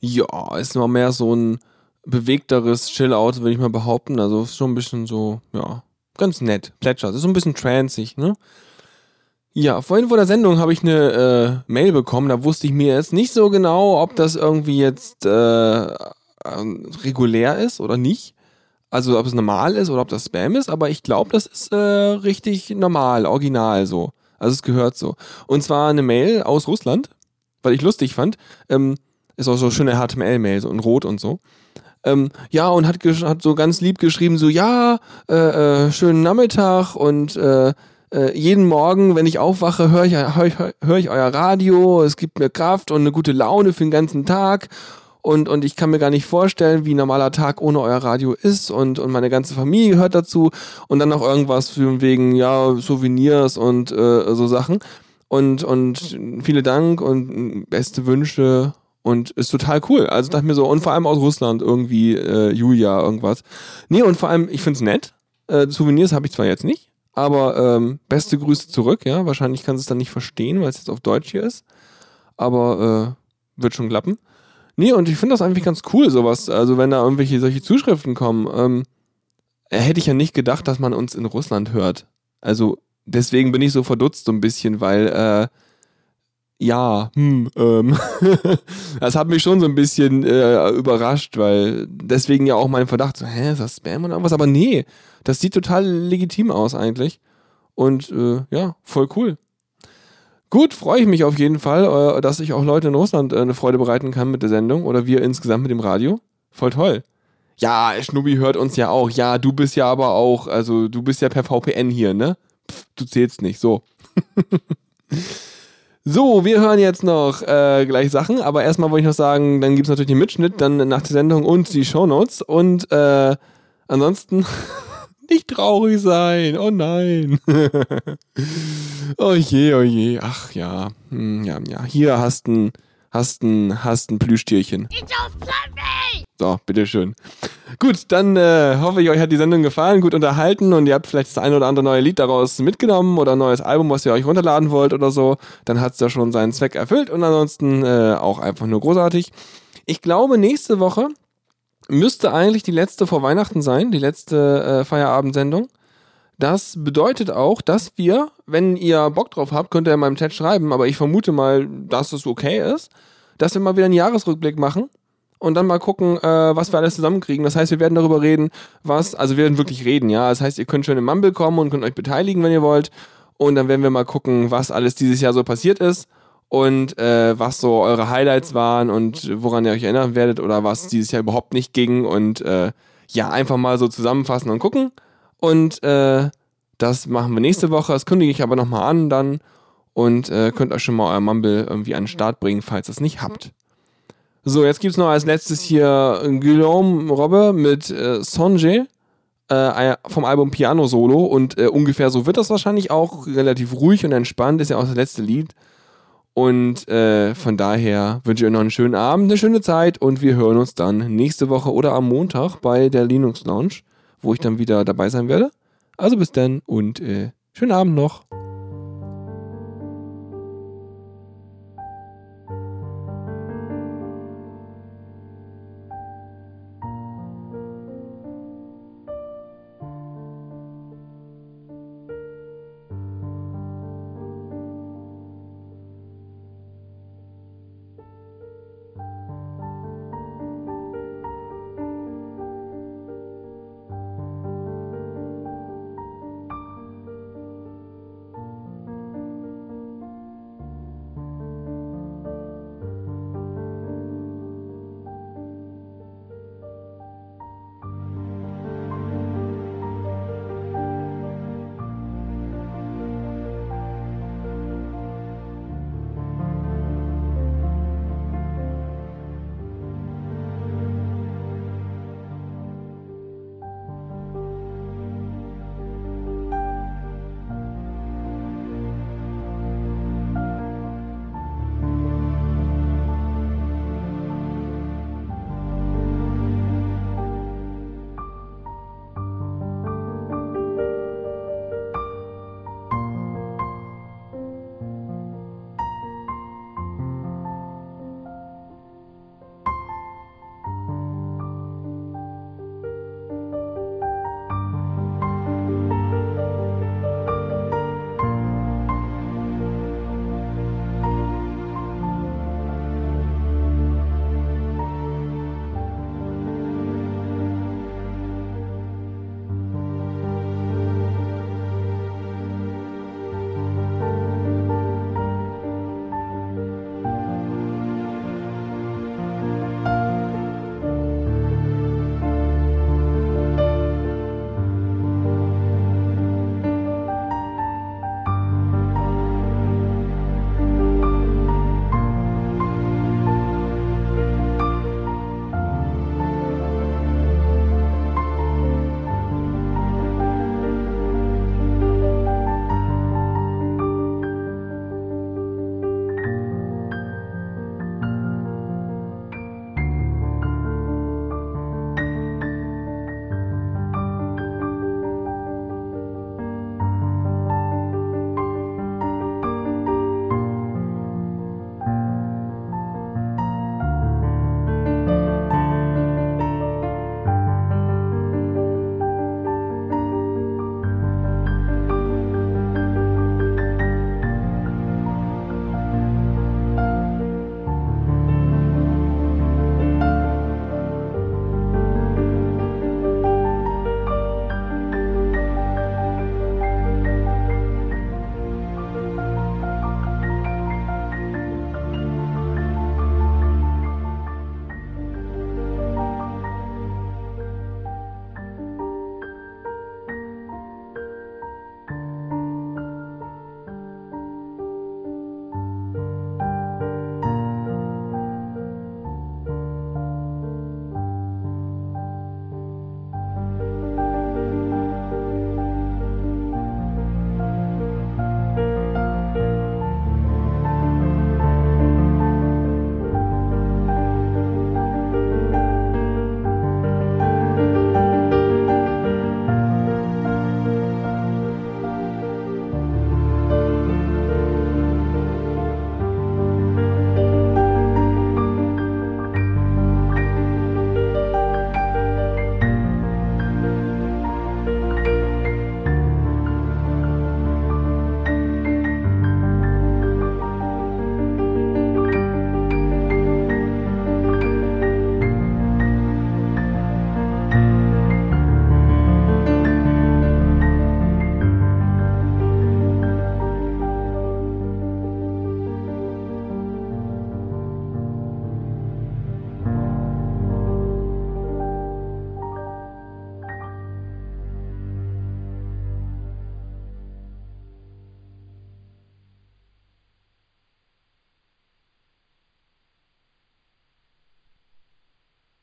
A: Ja, ist noch mehr so ein bewegteres Chill-Out, würde ich mal behaupten. Also ist schon ein bisschen so, ja, ganz nett. Plätschert. Ist so ein bisschen transig, ne? Ja, vorhin vor der Sendung habe ich eine äh, Mail bekommen. Da wusste ich mir jetzt nicht so genau, ob das irgendwie jetzt äh, ähm, regulär ist oder nicht. Also ob es normal ist oder ob das Spam ist, aber ich glaube, das ist äh, richtig normal, original so. Also es gehört so. Und zwar eine Mail aus Russland, weil ich lustig fand. Ähm, ist auch so schöne HTML-Mail, so in Rot und so. Ähm, ja, und hat, hat so ganz lieb geschrieben, so, ja, äh, äh, schönen Nachmittag und äh, äh, jeden Morgen, wenn ich aufwache, höre ich, hör hör ich euer Radio, es gibt mir Kraft und eine gute Laune für den ganzen Tag und, und ich kann mir gar nicht vorstellen, wie ein normaler Tag ohne euer Radio ist und, und meine ganze Familie gehört dazu und dann noch irgendwas für wegen, ja, Souvenirs und äh, so Sachen und, und viele Dank und beste Wünsche und ist total cool. Also dachte mir so, und vor allem aus Russland irgendwie, äh, Julia, irgendwas. Nee, und vor allem, ich find's nett. Äh, Souvenirs habe ich zwar jetzt nicht, aber ähm, beste Grüße zurück, ja. Wahrscheinlich kann sie es dann nicht verstehen, weil es jetzt auf Deutsch hier ist. Aber äh, wird schon klappen. Nee, und ich finde das eigentlich ganz cool, sowas. Also wenn da irgendwelche solche Zuschriften kommen, ähm, äh, hätte ich ja nicht gedacht, dass man uns in Russland hört. Also deswegen bin ich so verdutzt so ein bisschen, weil äh, ja, hm, ähm, das hat mich schon so ein bisschen äh, überrascht, weil deswegen ja auch mein Verdacht, so, hä, ist das Spam oder irgendwas? Aber nee, das sieht total legitim aus eigentlich. Und äh, ja, voll cool. Gut, freue ich mich auf jeden Fall, äh, dass ich auch Leute in Russland äh, eine Freude bereiten kann mit der Sendung oder wir insgesamt mit dem Radio. Voll toll. Ja, Schnubbi hört uns ja auch. Ja, du bist ja aber auch, also du bist ja per VPN hier, ne? Pff, du zählst nicht, so. So, wir hören jetzt noch äh, gleich Sachen, aber erstmal wollte ich noch sagen, dann gibt es natürlich den Mitschnitt, dann nach der Sendung und die Shownotes und äh, ansonsten nicht traurig sein, oh nein. oh je, oh je, ach ja, hm, ja, ja, hier hast ein, hast ein, hast ein Plüschtierchen. So, bitteschön. Gut, dann äh, hoffe ich, euch hat die Sendung gefallen, gut unterhalten und ihr habt vielleicht das ein oder andere neue Lied daraus mitgenommen oder ein neues Album, was ihr euch runterladen wollt oder so. Dann hat es ja schon seinen Zweck erfüllt und ansonsten äh, auch einfach nur großartig. Ich glaube, nächste Woche müsste eigentlich die letzte vor Weihnachten sein, die letzte äh, Feierabendsendung. Das bedeutet auch, dass wir, wenn ihr Bock drauf habt, könnt ihr in meinem Chat schreiben, aber ich vermute mal, dass es okay ist, dass wir mal wieder einen Jahresrückblick machen und dann mal gucken, äh, was wir alles zusammenkriegen. Das heißt, wir werden darüber reden, was, also wir werden wirklich reden, ja. Das heißt, ihr könnt schon im Mumble kommen und könnt euch beteiligen, wenn ihr wollt. Und dann werden wir mal gucken, was alles dieses Jahr so passiert ist und äh, was so eure Highlights waren und woran ihr euch erinnern werdet oder was dieses Jahr überhaupt nicht ging. Und äh, ja, einfach mal so zusammenfassen und gucken. Und äh, das machen wir nächste Woche. Das kündige ich aber nochmal an dann. Und äh, könnt euch schon mal euer Mumble irgendwie an den Start bringen, falls ihr es nicht habt. So, jetzt gibt's noch als letztes hier Guillaume Robbe mit äh, Songe äh, vom Album Piano Solo und äh, ungefähr so wird das wahrscheinlich auch relativ ruhig und entspannt, ist ja auch das letzte Lied. Und äh, von daher wünsche ich euch noch einen schönen Abend, eine schöne Zeit und wir hören uns dann nächste Woche oder am Montag bei der Linux Lounge, wo ich dann wieder dabei sein werde. Also bis dann und äh, schönen Abend noch.